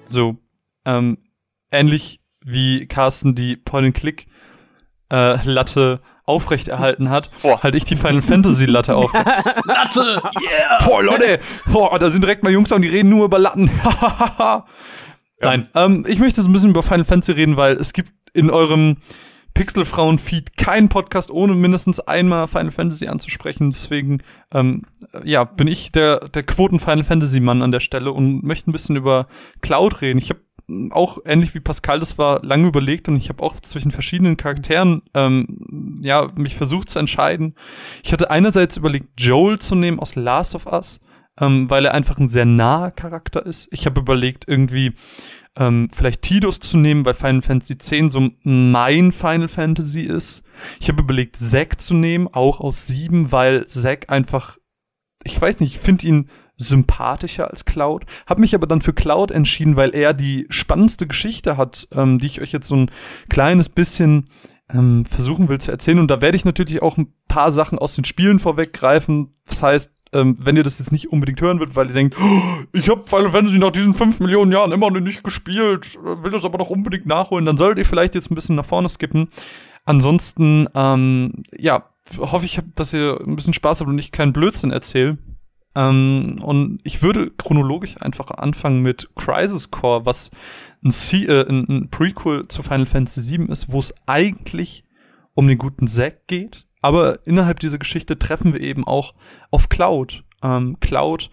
So, ähm, ähnlich wie Carsten die Point-and-Click-Latte aufrechterhalten hat, Boah. halte ich die Final Fantasy-Latte auf. Latte! Yeah! Boah, Leute, boah, da sind direkt mal Jungs und die reden nur über Latten. Nein, ähm, ich möchte so ein bisschen über Final Fantasy reden, weil es gibt in eurem Pixelfrauen-Feed keinen Podcast, ohne mindestens einmal Final Fantasy anzusprechen. Deswegen, ähm, ja, bin ich der, der Quoten-Final Fantasy-Mann an der Stelle und möchte ein bisschen über Cloud reden. Ich habe auch ähnlich wie Pascal, das war lange überlegt und ich habe auch zwischen verschiedenen Charakteren ähm, ja mich versucht zu entscheiden. Ich hatte einerseits überlegt, Joel zu nehmen aus Last of Us, ähm, weil er einfach ein sehr naher Charakter ist. Ich habe überlegt, irgendwie ähm, vielleicht Tidus zu nehmen, weil Final Fantasy X so mein Final Fantasy ist. Ich habe überlegt, Zack zu nehmen, auch aus 7, weil Zack einfach, ich weiß nicht, ich finde ihn sympathischer als Cloud. Hab mich aber dann für Cloud entschieden, weil er die spannendste Geschichte hat, ähm, die ich euch jetzt so ein kleines bisschen ähm, versuchen will zu erzählen. Und da werde ich natürlich auch ein paar Sachen aus den Spielen vorweggreifen. Das heißt, ähm, wenn ihr das jetzt nicht unbedingt hören würdet, weil ihr denkt, oh, ich habe Final Fantasy nach diesen fünf Millionen Jahren immer noch nicht gespielt, will das aber noch unbedingt nachholen, dann solltet ihr vielleicht jetzt ein bisschen nach vorne skippen. Ansonsten, ähm, ja, hoffe ich, dass ihr ein bisschen Spaß habt und ich keinen Blödsinn erzähle. Ähm, und ich würde chronologisch einfach anfangen mit Crisis Core, was ein, C äh, ein, ein Prequel zu Final Fantasy VII ist, wo es eigentlich um den guten Zack geht. Aber innerhalb dieser Geschichte treffen wir eben auch auf Cloud. Ähm, Cloud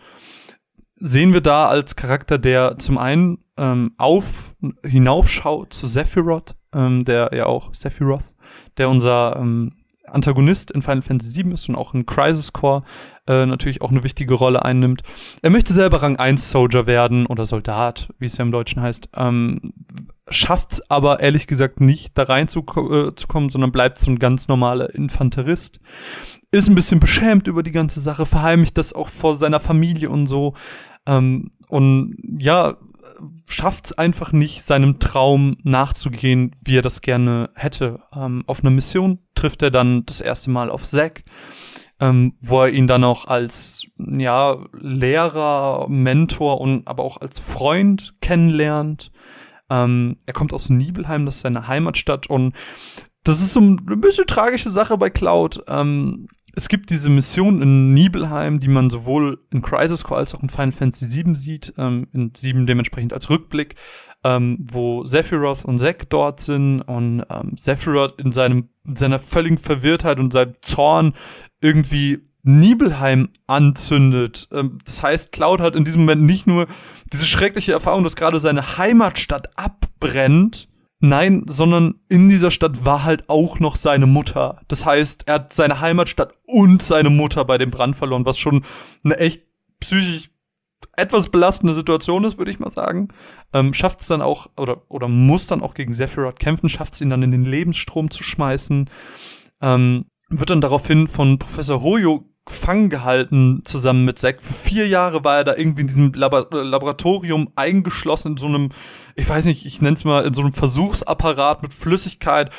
sehen wir da als Charakter, der zum einen ähm, auf hinaufschaut zu Sephiroth, ähm, der ja auch Sephiroth, der unser ähm, Antagonist in Final Fantasy VII ist und auch in Crisis Core äh, natürlich auch eine wichtige Rolle einnimmt. Er möchte selber Rang 1 Soldier werden oder Soldat, wie es ja im Deutschen heißt. Ähm, schafft's aber ehrlich gesagt nicht, da reinzukommen, äh, sondern bleibt so ein ganz normaler Infanterist. Ist ein bisschen beschämt über die ganze Sache, verheimlicht das auch vor seiner Familie und so. Ähm, und ja, schafft es einfach nicht, seinem Traum nachzugehen, wie er das gerne hätte. Ähm, auf einer Mission trifft er dann das erste Mal auf Zack, ähm, wo er ihn dann auch als ja Lehrer, Mentor und aber auch als Freund kennenlernt. Ähm, er kommt aus Nibelheim, das ist seine Heimatstadt und das ist so ein bisschen tragische Sache bei Cloud. Ähm, es gibt diese Mission in Nibelheim, die man sowohl in Crisis Core als auch in Final Fantasy VII sieht, ähm, in 7 dementsprechend als Rückblick, ähm, wo Sephiroth und Zack dort sind und ähm, Sephiroth in seinem in seiner völligen Verwirrtheit und seinem Zorn irgendwie Nibelheim anzündet. Ähm, das heißt, Cloud hat in diesem Moment nicht nur diese schreckliche Erfahrung, dass gerade seine Heimatstadt abbrennt, Nein, sondern in dieser Stadt war halt auch noch seine Mutter. Das heißt, er hat seine Heimatstadt und seine Mutter bei dem Brand verloren, was schon eine echt psychisch etwas belastende Situation ist, würde ich mal sagen. Ähm, schafft es dann auch, oder, oder muss dann auch gegen Sephiroth kämpfen, schafft es ihn dann in den Lebensstrom zu schmeißen. Ähm, wird dann daraufhin von Professor Hoyo gefangen gehalten zusammen mit Zack. Für vier Jahre war er da irgendwie in diesem Labor Laboratorium eingeschlossen in so einem, ich weiß nicht, ich nenne es mal in so einem Versuchsapparat mit Flüssigkeit,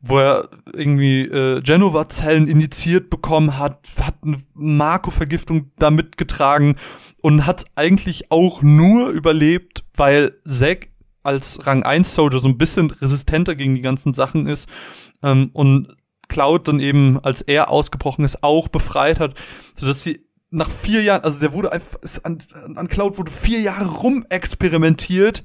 wo er irgendwie äh, Genova-Zellen injiziert bekommen hat, hat eine Marco-Vergiftung da mitgetragen und hat eigentlich auch nur überlebt, weil Zack als Rang 1 Soldier so ein bisschen resistenter gegen die ganzen Sachen ist ähm, und Cloud dann eben, als er ausgebrochen ist, auch befreit hat, sodass sie nach vier Jahren, also der wurde einfach, an, an Cloud wurde vier Jahre rumexperimentiert,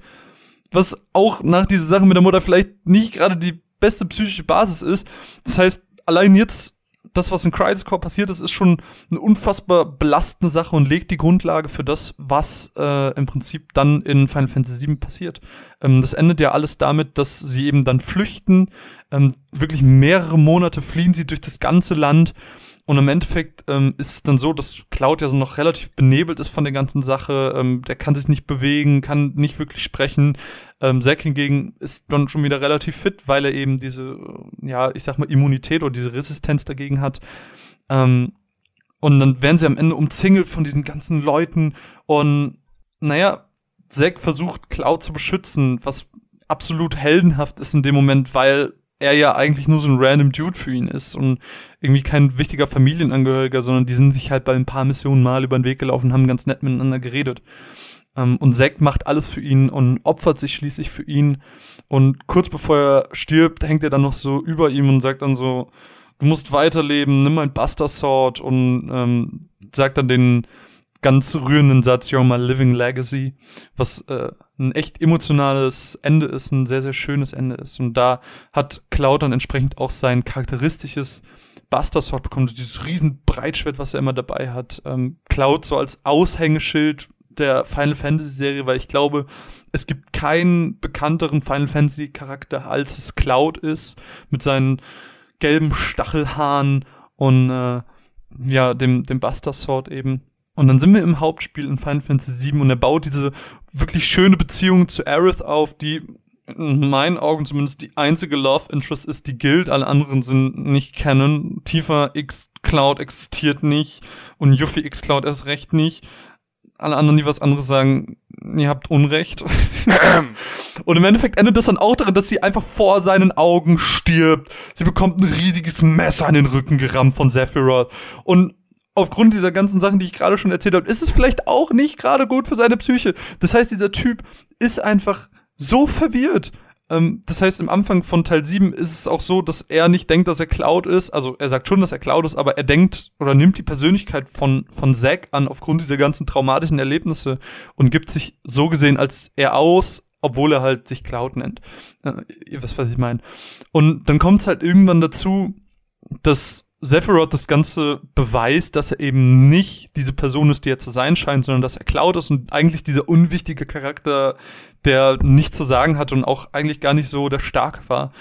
was auch nach dieser Sache mit der Mutter vielleicht nicht gerade die beste psychische Basis ist. Das heißt, allein jetzt das, was in Crisis Core passiert ist, ist schon eine unfassbar belastende Sache und legt die Grundlage für das, was äh, im Prinzip dann in Final Fantasy VII passiert. Ähm, das endet ja alles damit, dass sie eben dann flüchten. Ähm, wirklich mehrere Monate fliehen sie durch das ganze Land. Und im Endeffekt ähm, ist es dann so, dass Cloud ja so noch relativ benebelt ist von der ganzen Sache. Ähm, der kann sich nicht bewegen, kann nicht wirklich sprechen. Ähm, Zack hingegen ist dann schon wieder relativ fit, weil er eben diese, ja, ich sag mal, Immunität oder diese Resistenz dagegen hat. Ähm, und dann werden sie am Ende umzingelt von diesen ganzen Leuten. Und naja, Zack versucht Cloud zu beschützen, was absolut heldenhaft ist in dem Moment, weil er ja eigentlich nur so ein random Dude für ihn ist und irgendwie kein wichtiger Familienangehöriger, sondern die sind sich halt bei ein paar Missionen mal über den Weg gelaufen und haben ganz nett miteinander geredet. Ähm, und Zack macht alles für ihn und opfert sich schließlich für ihn. Und kurz bevor er stirbt, hängt er dann noch so über ihm und sagt dann so, du musst weiterleben, nimm mein Buster Sword und ähm, sagt dann den ganz rührenden Satz, You're my living legacy, was äh, ein echt emotionales Ende ist, ein sehr, sehr schönes Ende ist. Und da hat Cloud dann entsprechend auch sein charakteristisches Buster Sword bekommen, dieses riesen Breitschwert, was er immer dabei hat. Ähm, Cloud so als Aushängeschild der Final Fantasy Serie, weil ich glaube, es gibt keinen bekannteren Final Fantasy Charakter, als es Cloud ist, mit seinen gelben Stachelhaaren und äh, ja, dem, dem Buster Sword eben. Und dann sind wir im Hauptspiel in Final Fantasy VII und er baut diese wirklich schöne Beziehung zu Aerith auf, die in meinen Augen zumindest die einzige Love Interest ist, die gilt. Alle anderen sind nicht kennen. Tifa X Cloud existiert nicht und Yuffie X Cloud erst recht nicht. alle anderen, die was anderes sagen, ihr habt Unrecht. und im Endeffekt endet das dann auch darin, dass sie einfach vor seinen Augen stirbt. Sie bekommt ein riesiges Messer an den Rücken gerammt von Sephiroth. Und aufgrund dieser ganzen Sachen, die ich gerade schon erzählt habe, ist es vielleicht auch nicht gerade gut für seine Psyche. Das heißt, dieser Typ ist einfach so verwirrt. Ähm, das heißt, im Anfang von Teil 7 ist es auch so, dass er nicht denkt, dass er Cloud ist. Also er sagt schon, dass er Cloud ist, aber er denkt oder nimmt die Persönlichkeit von, von Zack an aufgrund dieser ganzen traumatischen Erlebnisse und gibt sich so gesehen als er aus, obwohl er halt sich Cloud nennt. Äh, ihr wisst, was ich meine. Und dann kommt es halt irgendwann dazu, dass Sephiroth das Ganze beweist, dass er eben nicht diese Person ist, die er zu sein scheint, sondern dass er Cloud ist und eigentlich dieser unwichtige Charakter, der nichts zu sagen hat und auch eigentlich gar nicht so der Starke war,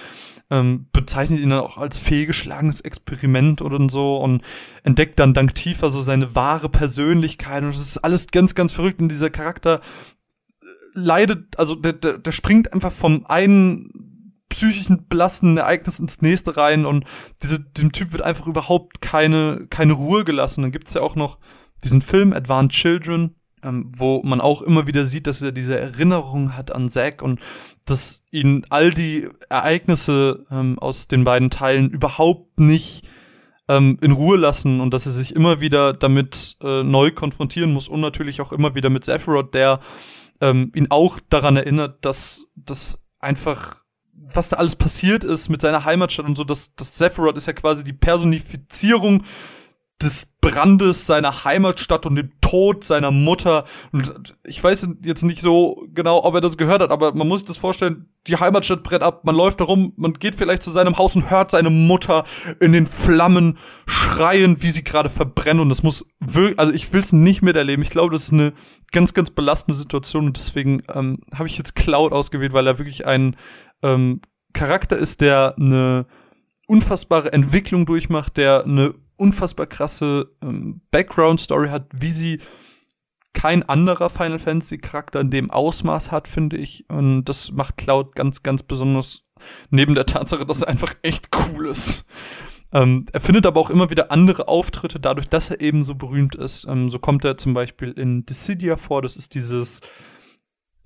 ähm, bezeichnet ihn dann auch als fehlgeschlagenes Experiment oder so und entdeckt dann dank Tiefer so seine wahre Persönlichkeit und das ist alles ganz, ganz verrückt und dieser Charakter äh, leidet, also der, der, der springt einfach vom einen psychischen belastenden Ereignis ins nächste rein und diese, dem Typ wird einfach überhaupt keine, keine Ruhe gelassen. Dann gibt's ja auch noch diesen Film Advanced Children, ähm, wo man auch immer wieder sieht, dass er diese Erinnerung hat an Zack und dass ihn all die Ereignisse ähm, aus den beiden Teilen überhaupt nicht ähm, in Ruhe lassen und dass er sich immer wieder damit äh, neu konfrontieren muss und natürlich auch immer wieder mit Sephiroth, der ähm, ihn auch daran erinnert, dass das einfach was da alles passiert ist mit seiner Heimatstadt und so, das, das Sephiroth ist ja quasi die Personifizierung des Brandes seiner Heimatstadt und dem Tod seiner Mutter. Und ich weiß jetzt nicht so genau, ob er das gehört hat, aber man muss sich das vorstellen, die Heimatstadt brennt ab, man läuft da rum, man geht vielleicht zu seinem Haus und hört seine Mutter in den Flammen schreien, wie sie gerade verbrennen. Und das muss wirklich, also ich will es nicht miterleben. Ich glaube, das ist eine ganz, ganz belastende Situation und deswegen ähm, habe ich jetzt Cloud ausgewählt, weil er wirklich ein ähm, Charakter ist, der eine unfassbare Entwicklung durchmacht, der eine unfassbar krasse ähm, Background-Story hat, wie sie kein anderer Final Fantasy Charakter in dem Ausmaß hat, finde ich. Und das macht Cloud ganz, ganz besonders neben der Tatsache, dass er einfach echt cool ist. Ähm, er findet aber auch immer wieder andere Auftritte, dadurch, dass er eben so berühmt ist. Ähm, so kommt er zum Beispiel in Dissidia vor. Das ist dieses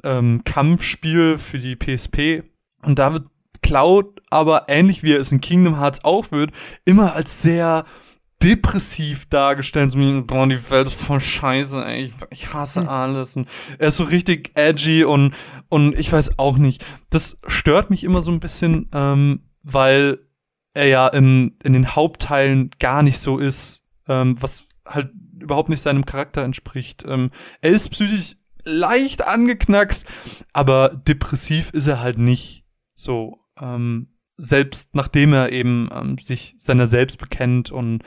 ähm, Kampfspiel für die PSP. Und da wird Cloud aber ähnlich wie er es in Kingdom Hearts auch wird, immer als sehr depressiv dargestellt, so wie, boah, die Welt ist voll scheiße, ey, ich, ich hasse hm. alles. Und er ist so richtig edgy und, und ich weiß auch nicht. Das stört mich immer so ein bisschen, ähm, weil er ja im, in den Hauptteilen gar nicht so ist, ähm, was halt überhaupt nicht seinem Charakter entspricht. Ähm, er ist psychisch leicht angeknackst, aber depressiv ist er halt nicht so. Ähm, selbst nachdem er eben ähm, sich seiner selbst bekennt und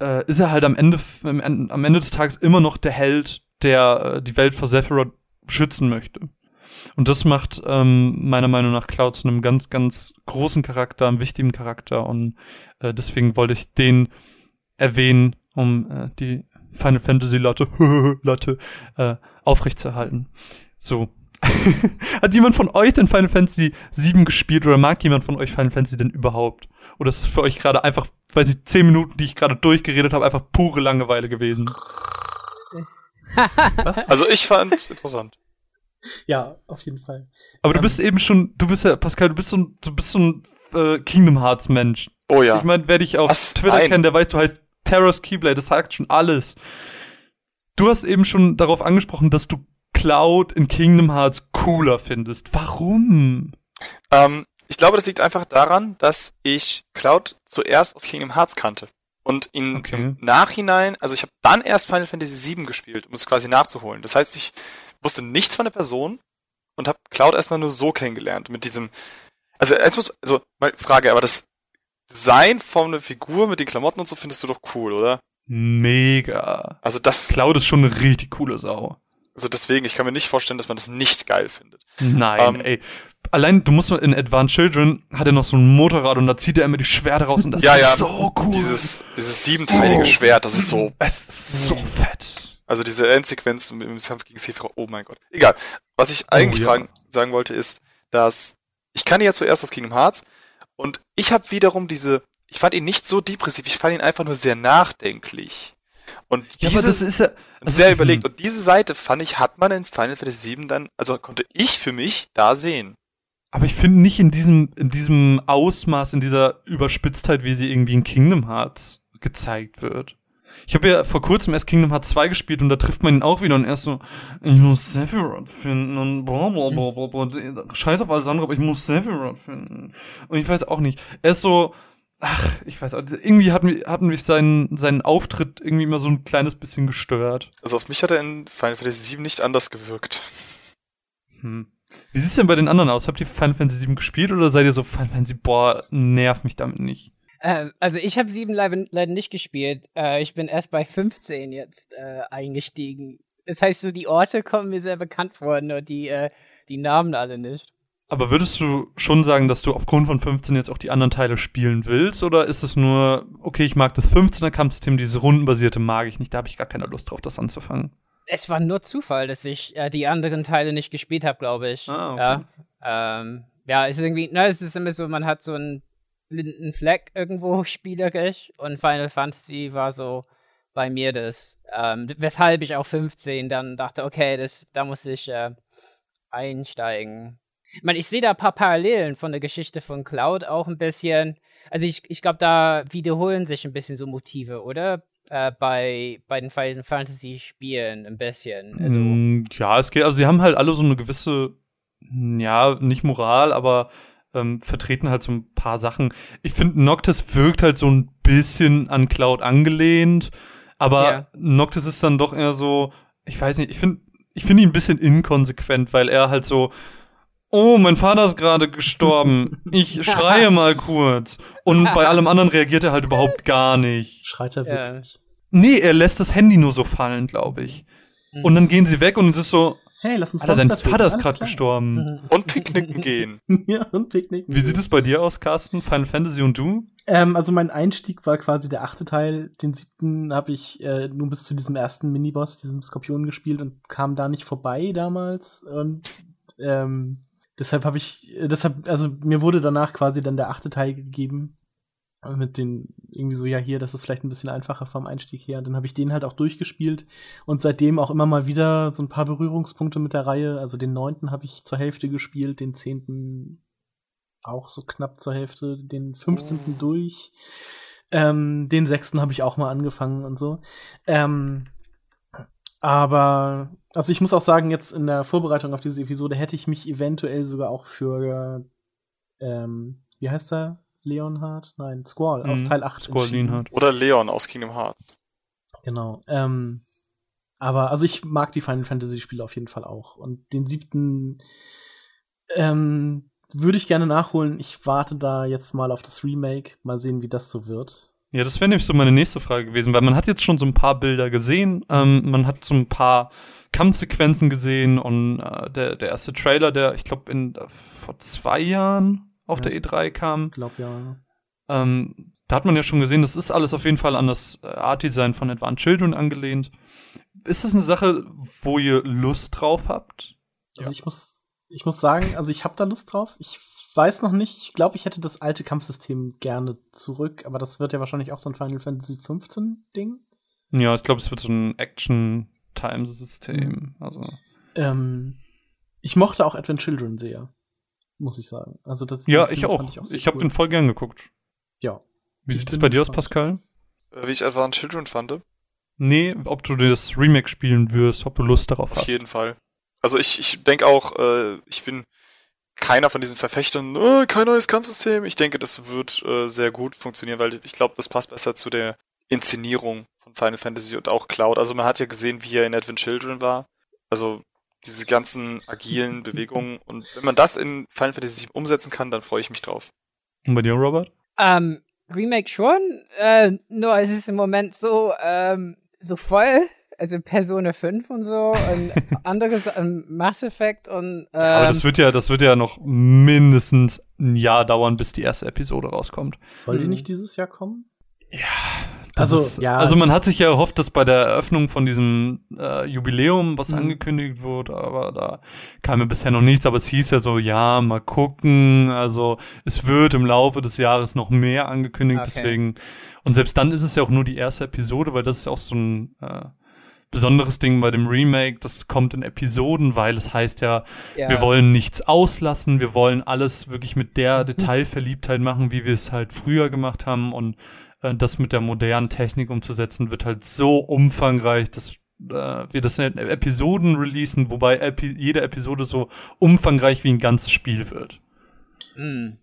äh, ist er halt am Ende, am Ende des Tages immer noch der Held, der äh, die Welt vor Sephiroth schützen möchte. Und das macht ähm, meiner Meinung nach Cloud zu einem ganz, ganz großen Charakter, einem wichtigen Charakter. Und äh, deswegen wollte ich den erwähnen, um äh, die Final Fantasy Latte, Latte äh, aufrechtzuerhalten. So, Hat jemand von euch denn Final Fantasy 7 gespielt oder mag jemand von euch Final Fantasy denn überhaupt? Oder ist es für euch gerade einfach, weiß ich, 10 Minuten, die ich gerade durchgeredet habe, einfach pure Langeweile gewesen? Was? Also ich fand's interessant. Ja, auf jeden Fall. Aber du ähm, bist eben schon, du bist ja, Pascal, du bist so ein, du bist so ein äh, Kingdom Hearts Mensch. Oh ja. Ich meine, wer dich auf Was? Twitter Nein. kennt, der weiß, du heißt Terror's Keyblade, das sagt schon alles. Du hast eben schon darauf angesprochen, dass du Cloud in Kingdom Hearts cooler findest. Warum? Ähm, ich glaube, das liegt einfach daran, dass ich Cloud zuerst aus Kingdom Hearts kannte. Und ihn okay. im Nachhinein, also ich habe dann erst Final Fantasy VII gespielt, um es quasi nachzuholen. Das heißt, ich wusste nichts von der Person und habe Cloud erstmal nur so kennengelernt. Mit diesem, also jetzt muss, also mal Frage, aber das Design von einer Figur mit den Klamotten und so findest du doch cool, oder? Mega. Also das. Cloud ist schon eine richtig coole Sau. Also deswegen, ich kann mir nicht vorstellen, dass man das nicht geil findet. Nein, ähm, ey. Allein, du musst mal in Advanced Children hat er noch so ein Motorrad und da zieht er immer die Schwerter raus und das ja, ist ja, so cool. Dieses, dieses siebenteilige oh. Schwert, das ist so. Es ist so fett. Also diese Endsequenz dem Kampf gegen Sephiroth, oh mein Gott. Egal. Was ich eigentlich oh, ja. sagen wollte, ist, dass ich kann ja zuerst aus Kingdom Hearts und ich habe wiederum diese, ich fand ihn nicht so depressiv, ich fand ihn einfach nur sehr nachdenklich. Und ja, aber das ist ja, Also, sehr überlegt. Und diese Seite, fand ich, hat man in Final Fantasy VII dann, also konnte ich für mich da sehen. Aber ich finde nicht in diesem, in diesem Ausmaß, in dieser Überspitztheit, wie sie irgendwie in Kingdom Hearts gezeigt wird. Ich habe ja vor kurzem erst Kingdom Hearts 2 gespielt und da trifft man ihn auch wieder und er ist so, ich muss Sephiroth finden und bla bla bla bla bla. Scheiß auf alles andere, aber ich muss Sephiroth finden. Und ich weiß auch nicht. Er ist so, ach, ich weiß auch, irgendwie hat mich, hat mich seinen, seinen Auftritt irgendwie immer so ein kleines bisschen gestört. Also auf mich hat er in Final Fantasy VII nicht anders gewirkt. Hm. Wie sieht's denn bei den anderen aus? Habt ihr Final Fantasy VII gespielt oder seid ihr so Final Fantasy, boah, nerv mich damit nicht? Äh, also ich habe sieben leider, leider nicht gespielt. Äh, ich bin erst bei 15 jetzt äh, eingestiegen. Das heißt, so die Orte kommen mir sehr bekannt vor, nur die, äh, die Namen alle nicht. Aber würdest du schon sagen, dass du aufgrund von 15 jetzt auch die anderen Teile spielen willst? Oder ist es nur, okay, ich mag das 15er Kampfsystem, diese rundenbasierte mag ich nicht, da habe ich gar keine Lust drauf, das anzufangen? Es war nur Zufall, dass ich äh, die anderen Teile nicht gespielt habe, glaube ich. Ah, okay. Ja, ähm, ja, es ist irgendwie, na, es ist immer so, man hat so einen blinden Fleck irgendwo spielerisch und Final Fantasy war so bei mir das, ähm, weshalb ich auch 15 dann dachte, okay, das, da muss ich äh, einsteigen. Ich meine, ich sehe da ein paar Parallelen von der Geschichte von Cloud auch ein bisschen. Also ich, ich glaube, da wiederholen sich ein bisschen so Motive, oder? Äh, bei, bei den Final Fantasy Spielen ein bisschen. Also, Mm, ja, es geht, also sie haben halt alle so eine gewisse, mm, ja, nicht Moral, aber ähm, vertreten halt so ein paar Sachen. Ich finde, Noctis wirkt halt so ein bisschen an Cloud angelehnt, aber Ja. Noctis ist dann doch eher so, ich weiß nicht, ich finde ich finde ihn ein bisschen inkonsequent, weil er halt so, oh, mein Vater ist gerade gestorben, ich schreie mal kurz. Und bei allem anderen reagiert er halt überhaupt gar nicht. Schreit er wirklich. Nee, er lässt das Handy nur so fallen, glaube ich. Und dann gehen sie weg und es ist so, Hey, lass uns Alter, dein Vater ist gerade gestorben. Mhm. Und picknicken gehen. ja, und Picknick. Wie sieht es bei dir aus, Carsten? Final Fantasy und du? Ähm, also mein Einstieg war quasi der achte Teil. Den siebten habe ich äh, nur bis zu diesem ersten Miniboss, diesem Skorpion gespielt und kam da nicht vorbei damals. Und ähm, deshalb habe ich, äh, deshalb, also mir wurde danach quasi dann der achte Teil gegeben. Äh, Mit den, irgendwie so, ja, hier, das ist vielleicht ein bisschen einfacher vom Einstieg her. Dann habe ich den halt auch durchgespielt und seitdem auch immer mal wieder so ein paar Berührungspunkte mit der Reihe. Also den neunten habe ich zur Hälfte gespielt, den zehnten auch so knapp zur Hälfte, den 15. durch. Ähm, den sechsten habe ich auch mal angefangen und so. Ähm, aber, also ich muss auch sagen, jetzt in der Vorbereitung auf diese Episode hätte ich mich eventuell sogar auch für, ähm, wie heißt er? Leonhard? Nein, Squall aus Mhm, Teil 8 Squall. Leonhard. Oder Leon aus Kingdom Hearts. Genau. Ähm, aber also ich mag die Final Fantasy Spiele auf jeden Fall auch. Und den siebten ähm, würde ich gerne nachholen. Ich warte da jetzt mal auf das Remake. Mal sehen, wie das so wird. Ja, das wäre nämlich so meine nächste Frage gewesen, weil man hat jetzt schon so ein paar Bilder gesehen, ähm, man hat so ein paar Kampfsequenzen gesehen und äh, der, der erste Trailer, der, ich glaube, in äh, vor zwei Jahren auf Ja. der E3 kam, Glaub ja. ähm, da hat man ja schon gesehen, das ist alles auf jeden Fall an das äh, Art-Design von Advanced Children angelehnt. Ist das eine Sache, wo ihr Lust drauf habt? Also ich muss, ich muss sagen, also ich habe da Lust drauf. Ich weiß noch nicht. Ich glaube, ich hätte das alte Kampfsystem gerne zurück, aber das wird ja wahrscheinlich auch so ein Final Fantasy 15 Ding. Ja, ich glaube, es wird so ein Action-Time-System. Also. Ähm, ich mochte auch Advent Children sehr, muss ich sagen. Also das Ja, ich auch. fand Ich, sehr habe cool. den voll gern geguckt. Ja. Wie Ich sieht es bei dir aus. Pascal? Äh, Wie ich Advanced Children fand. Nee, ob du das Remake spielen wirst, ob du Lust darauf Auf hast. jeden Fall. Also ich, ich denke auch, äh, ich bin keiner von diesen Verfechtern, äh, kein neues Kampfsystem. Ich denke, das wird äh, sehr gut funktionieren, weil ich glaube, das passt besser zu der Inszenierung von Final Fantasy und auch Cloud. Also man hat ja gesehen, wie er in Advent Children war. Also diese ganzen agilen Bewegungen. Und wenn man das in Final Fantasy 7 umsetzen kann, dann freue ich mich drauf. Und bei dir, Robert? Ähm, Remake schon, äh, nur es ist im Moment so, ähm, so voll, also Persona 5 und so und anderes, ähm, Mass Effect und, ähm, Aber das wird ja, das wird ja noch mindestens ein Jahr dauern, bis die erste Episode rauskommt. Soll die Hm. nicht dieses Jahr kommen? Das Also, ist, ja. Also man hat sich ja erhofft, dass bei der Eröffnung von diesem äh, Jubiläum was Mhm. angekündigt wurde, aber da kam ja bisher noch nichts. Aber es hieß ja so, ja, mal gucken. Also es wird im Laufe des Jahres noch mehr angekündigt. Okay. Deswegen und selbst dann ist es ja auch nur die erste Episode, weil das ist ja auch so ein äh, besonderes Ding bei dem Remake, das kommt in Episoden, weil es heißt ja, Ja. wir wollen nichts auslassen, wir wollen alles wirklich mit der Detailverliebtheit machen, wie wir es halt früher gemacht haben und äh, das mit der modernen Technik umzusetzen, wird halt so umfangreich, dass äh, wir das in Episoden releasen, wobei Epi jede Episode so umfangreich wie ein ganzes Spiel wird. Hm.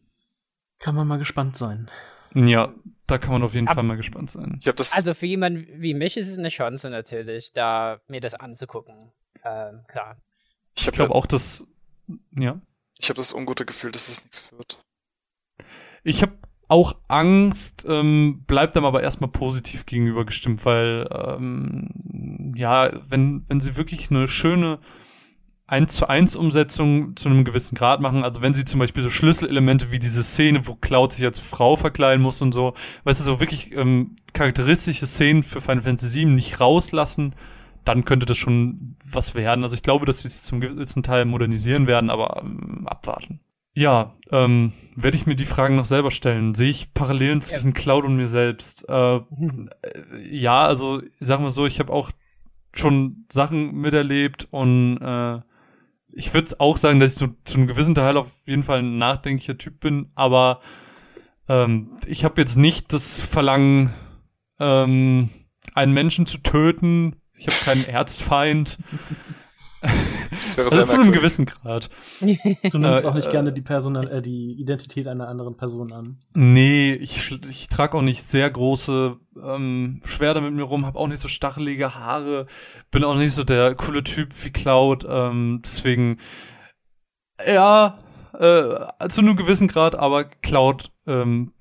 Kann man mal gespannt sein. Ja, da kann man auf jeden Ab- Fall mal gespannt sein. Ich habe das, Also für jemanden wie mich ist es eine Chance natürlich, da mir das anzugucken. Ähm, klar. ich Ich habe glaube auch, dass ja, ich habe das ungute Gefühl, dass es nichts wird. Ich habe auch Angst, ähm, bleibt dem aber erstmal positiv gegenüber gestimmt, weil ähm, ja, wenn, wenn sie wirklich eine schöne 1 zu 1 Umsetzung zu einem gewissen Grad machen, also wenn sie zum Beispiel so Schlüsselelemente wie diese Szene, wo Cloud sich als Frau verkleiden muss und so, weißt du, so wirklich ähm, charakteristische Szenen für Final Fantasy VII nicht rauslassen, dann könnte das schon was werden. Also ich glaube, dass sie es zum gewissen Teil modernisieren werden, aber ähm, abwarten. Ja, ähm, werde ich mir die Fragen noch selber stellen. Sehe ich Parallelen zwischen Cloud und mir selbst? Äh, äh, ja, also sagen wir so, ich habe auch schon Sachen miterlebt und äh, ich würde auch sagen, dass ich so zu einem gewissen Teil auf jeden Fall ein nachdenklicher Typ bin, aber ähm, ich habe jetzt nicht das Verlangen, ähm, einen Menschen zu töten. Ich habe keinen Erzfeind. Das wäre Also zu einem gewissen Grad. Du nimmst Äh, auch nicht äh, gerne die Personal, äh, die Identität einer anderen Person an. Nee, ich, ich trage auch nicht sehr große ähm, Schwerter mit mir rum, habe auch nicht so stachelige Haare, bin auch nicht so der coole Typ wie Cloud. Ähm, deswegen, ja, äh, zu einem gewissen Grad, aber Cloud ähm,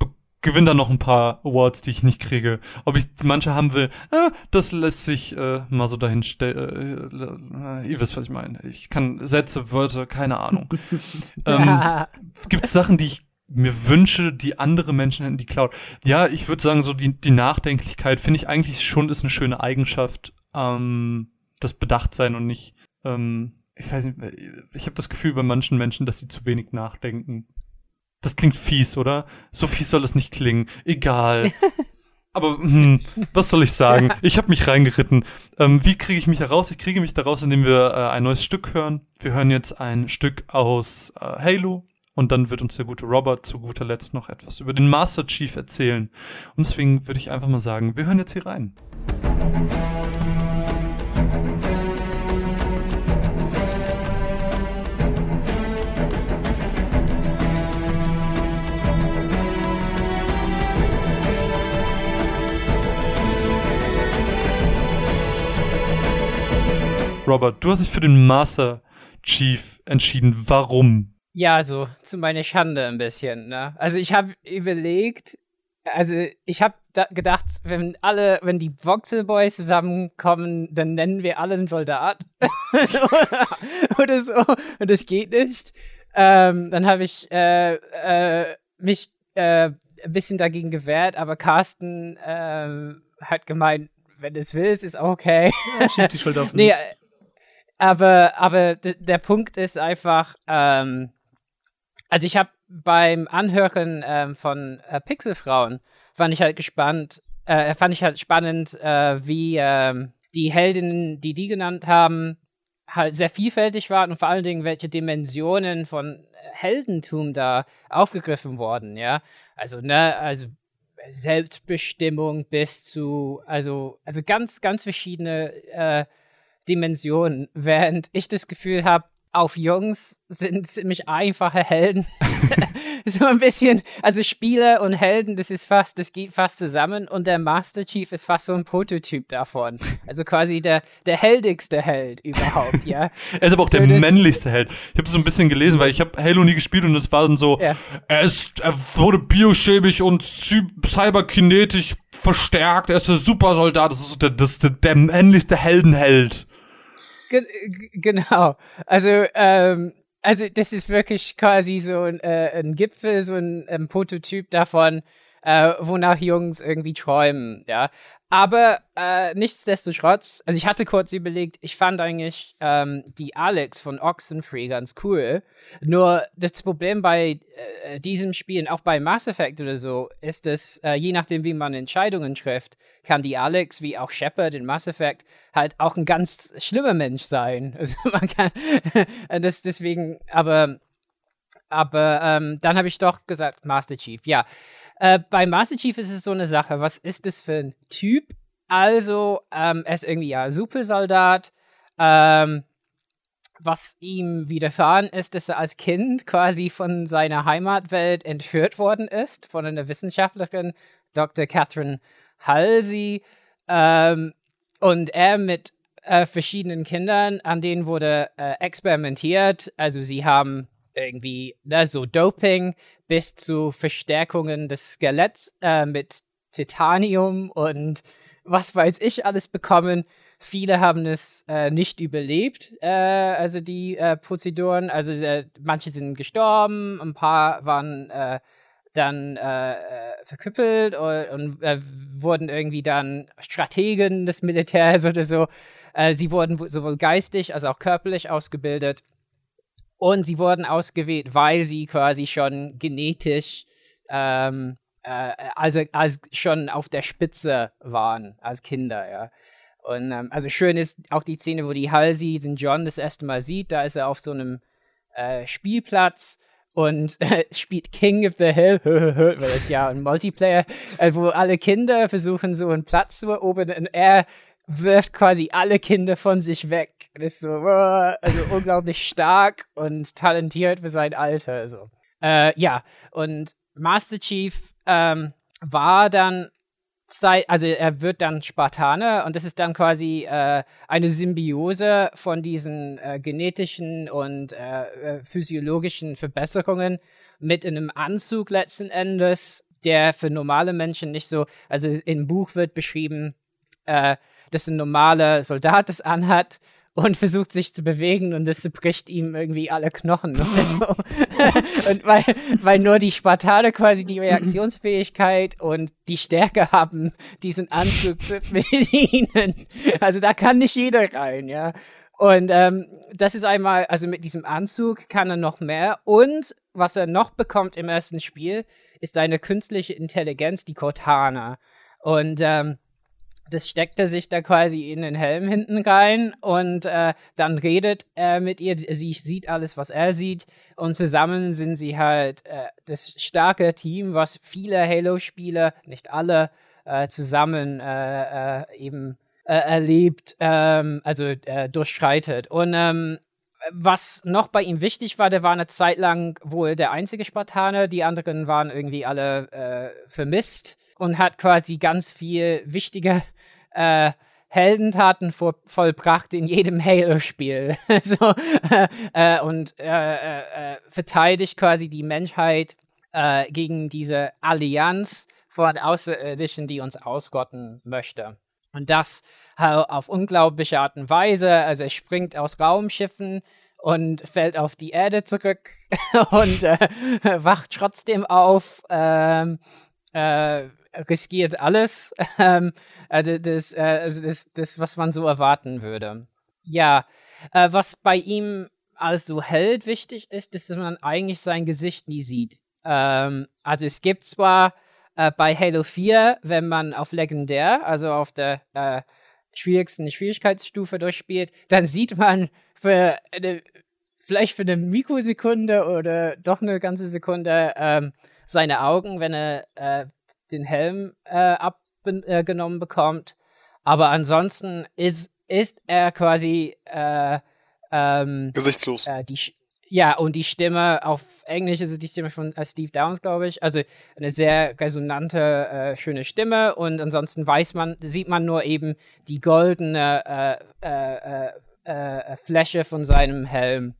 gewinnt dann noch ein paar Awards, die ich nicht kriege. Ob ich manche haben will, äh, das lässt sich äh, mal so dahin stellen. Äh, ihr wisst, was ich meine. Ich kann Sätze, Wörter, keine Ahnung. ähm, gibt es Sachen, die ich mir wünsche, die andere Menschen hätten, die Cloud. Ja, ich würde sagen, so die, die Nachdenklichkeit finde ich eigentlich schon ist eine schöne Eigenschaft. Ähm, das Bedachtsein und nicht, ähm, ich weiß nicht, ich habe das Gefühl bei manchen Menschen, dass sie zu wenig nachdenken. Das klingt fies, oder? So fies soll es nicht klingen. Egal. Aber hm, was soll ich sagen? Ich habe mich reingeritten. Ähm, wie kriege ich mich da raus? Ich kriege mich da raus, indem wir äh, ein neues Stück hören. Wir hören jetzt ein Stück aus äh, Halo und dann wird uns der gute Robert zu guter Letzt noch etwas über den Master Chief erzählen. Und deswegen würde ich einfach mal sagen, wir hören jetzt hier rein. Robert, du hast dich für den Master Chief entschieden. Warum? Ja, so zu meiner Schande ein bisschen. Ne? Also ich habe überlegt, also ich habe gedacht, wenn alle, wenn die Voxel Boys zusammenkommen, dann nennen wir alle einen Soldat oder so und das geht nicht. Ähm, dann habe ich äh, äh, mich äh, ein bisschen dagegen gewehrt, aber Carsten äh, hat gemeint, wenn du es willst, ist auch okay. Schieb die Schuld auf Nee, mich. äh, aber, aber der Punkt ist einfach, ähm, also ich habe beim Anhören ähm, von äh, Pixelfrauen fand ich halt gespannt, äh, fand ich halt spannend, äh, wie ähm, die Heldinnen, die die genannt haben, halt sehr vielfältig waren und vor allen Dingen welche Dimensionen von Heldentum da aufgegriffen wurden, ja. Also, ne, also Selbstbestimmung bis zu, also, also ganz, ganz verschiedene äh, Dimensionen, während ich das Gefühl habe, auf Jungs sind ziemlich einfache Helden. so ein bisschen, also Spieler und Helden, das ist fast, das geht fast zusammen und der Master Chief ist fast so ein Prototyp davon. Also quasi der, der heldigste Held überhaupt, ja. Er ist aber auch So, der männlichste Held. Ich habe so ein bisschen gelesen, weil ich habe Halo nie gespielt und es war dann so, Ja. er ist, er wurde biochemisch und cy- cyberkinetisch verstärkt, er ist der Supersoldat, das ist so der, das, der, der männlichste Heldenheld. Genau. Also, ähm, also das ist wirklich quasi so ein, äh, ein Gipfel, so ein, ähm, Prototyp davon, äh, wonach Jungs irgendwie träumen, ja. Aber äh, nichtsdestotrotz, also ich hatte kurz überlegt, ich fand eigentlich ähm, die Alex von Oxenfree ganz cool. Nur das Problem bei äh, diesem Spiel und auch bei Mass Effect oder so ist, dass äh, je nachdem, wie man Entscheidungen trifft, kann die Alex wie auch Shepard in Mass Effect halt auch ein ganz schlimmer Mensch sein. Also man kann das deswegen, aber aber ähm, dann habe ich doch gesagt Master Chief. Ja, äh, bei Master Chief ist es so eine Sache. Was ist das für ein Typ? Also ähm, er ist irgendwie ja Supersoldat. Ähm, was ihm widerfahren ist, dass er als Kind quasi von seiner Heimatwelt entführt worden ist von einer Wissenschaftlerin, Dr. Catherine Halsey. Ähm, und er mit äh, verschiedenen Kindern, an denen wurde äh, experimentiert. Also sie haben irgendwie ne, so Doping bis zu Verstärkungen des Skeletts äh, mit Titanium und was weiß ich alles bekommen. Viele haben es äh, nicht überlebt, äh, also die äh, Prozeduren. Also manche sind gestorben, ein paar waren dann äh, verküppelt und, und wurden irgendwie dann Strategen des Militärs oder so. sie wurden sowohl geistig als auch körperlich ausgebildet. Und sie wurden ausgewählt, weil sie quasi schon genetisch ähm, also als schon auf der Spitze waren als Kinder, ja. Und ähm, also schön ist auch die Szene, wo die Halsey den John das erste Mal sieht. Da ist er auf so einem äh, Spielplatz und äh, spielt King of the Hill, weil das ja ein Multiplayer, äh, wo alle Kinder versuchen, so einen Platz zu erobern und er wirft quasi alle Kinder von sich weg. Das ist so, also unglaublich stark und talentiert für sein Alter. Also. Äh, ja, und Master Chief ähm, war dann sei, also er wird dann Spartaner und das ist dann quasi äh, eine Symbiose von diesen äh, genetischen und äh, äh, physiologischen Verbesserungen mit einem Anzug letzten Endes, der für normale Menschen nicht so, also im Buch wird beschrieben, äh, dass ein normaler Soldat das anhat und versucht sich zu bewegen und es bricht ihm irgendwie alle Knochen oder so. und weil, weil nur die Spartaner quasi die Reaktionsfähigkeit und die Stärke haben, diesen Anzug zu bedienen. Also da kann nicht jeder rein, ja. Und ähm, das ist einmal, also mit diesem Anzug kann er noch mehr. Und was er noch bekommt im ersten Spiel, ist eine künstliche Intelligenz, die Cortana. Und ähm, das steckt er sich da quasi in den Helm hinten rein und äh, dann redet er mit ihr. Sie sieht alles, was er sieht und zusammen sind sie halt äh, das starke Team, was viele Halo-Spieler, nicht alle, äh, zusammen äh, äh, eben äh, erlebt, ähm, also durchschreitet. Und ähm, was noch bei ihm wichtig war, der war eine Zeit lang wohl der einzige Spartaner, die anderen waren irgendwie alle vermisst und hat quasi ganz viel wichtige äh, Heldentaten vor, vollbracht in jedem Halo-Spiel. so, äh, und äh, äh, verteidigt quasi die Menschheit äh, gegen diese Allianz von Außerirdischen, die uns ausgotten möchte. Und das auf unglaubliche Art und Weise. Also er springt aus Raumschiffen und fällt auf die Erde zurück und äh, wacht trotzdem auf. Ähm, äh, riskiert alles. Ähm, äh, das, äh, also das, das, was man so erwarten würde. Ja, äh, was bei ihm als so Held wichtig ist, ist, dass man eigentlich sein Gesicht nie sieht. Ähm, also es gibt zwar äh, bei Halo 4, wenn man auf Legendär, also auf der äh, schwierigsten Schwierigkeitsstufe durchspielt, dann sieht man für eine, vielleicht für eine Mikrosekunde oder doch eine ganze Sekunde ähm, seine Augen, wenn er äh, den Helm äh, abgenommen äh, bekommt. Aber ansonsten ist, ist er quasi äh, ähm, gesichtslos. Äh, die, ja, und die Stimme auf Englisch ist es die Stimme von äh, Steve Downs, glaube ich. Also eine sehr resonante, schöne Stimme. Und ansonsten weiß man, sieht man nur eben die goldene Fläche von seinem Helm.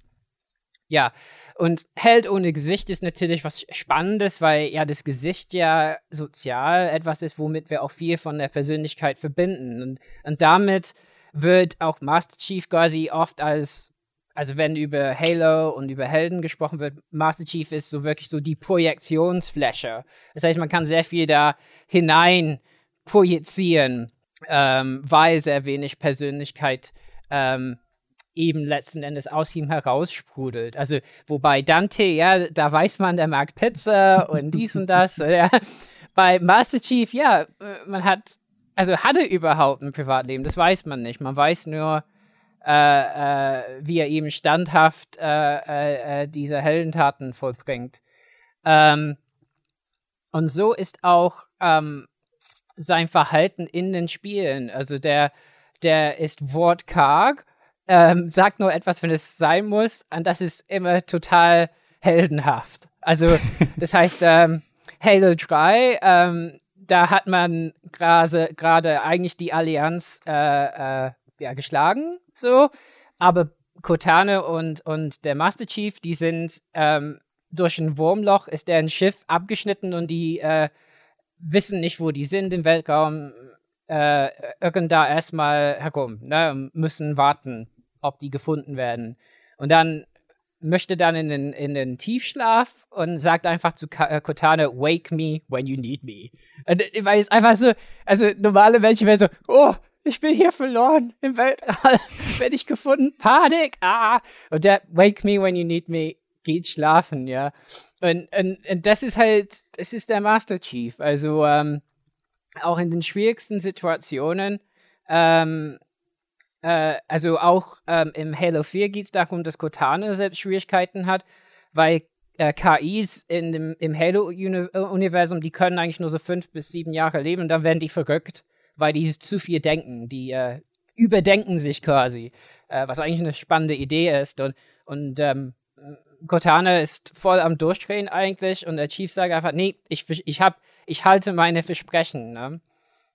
Ja, und Held ohne Gesicht ist natürlich was Spannendes, weil ja das Gesicht ja sozial etwas ist, womit wir auch viel von der Persönlichkeit verbinden. Und, und damit wird auch Master Chief quasi oft als, also wenn über Halo und über Helden gesprochen wird, Master Chief ist so wirklich so die Projektionsfläche. Das heißt, man kann sehr viel da hinein projizieren, ähm, weil sehr wenig Persönlichkeit ähm, eben letzten Endes aus ihm heraussprudelt. Also, wobei Dante, ja, da weiß man, der mag Pizza und dies und das. Oder bei Master Chief, ja, man hat also hat er überhaupt ein Privatleben? Das weiß man nicht. Man weiß nur, äh, äh, wie er eben standhaft äh, äh, äh diese Heldentaten vollbringt. Ähm, und so ist auch ähm, sein Verhalten in den Spielen. Also der, der ist wortkarg, ähm, sagt nur etwas, wenn es sein muss, und das ist immer total heldenhaft. Also, das heißt, ähm, Halo 3, ähm, da hat man gerade eigentlich die Allianz äh, äh, ja, geschlagen, so, aber Cortana und, und der Master Chief, die sind ähm, durch ein Wurmloch, ist deren Schiff abgeschnitten und die äh, wissen nicht, wo die sind im Weltraum, äh, irgend da erstmal herum, ne, müssen warten, ob die gefunden werden. Und dann möchte dann in den, in den Tiefschlaf und sagt einfach zu äh, Cortana, wake me when you need me. Und, äh, weil es einfach so, also normale Menschen wären so, oh, ich bin hier verloren im Weltall, werde ich gefunden, Panik, ah. Und der, wake me when you need me, geht schlafen, ja. Und, und, und das ist halt, das ist der Master Chief. Also ähm, auch in den schwierigsten Situationen, ähm, äh, also auch ähm, im Halo 4 geht es darum, dass Cortana selbst Schwierigkeiten hat, weil äh, KIs in dem, im Halo-Universum, die können eigentlich nur so fünf bis sieben Jahre leben dann werden die verrückt, weil die zu viel denken. Die äh, überdenken sich quasi, äh, was eigentlich eine spannende Idee ist. Und, und ähm, Cortana ist voll am Durchdrehen eigentlich und der Chief sagt einfach, nee, ich, ich, hab, ich halte meine Versprechen. Ne?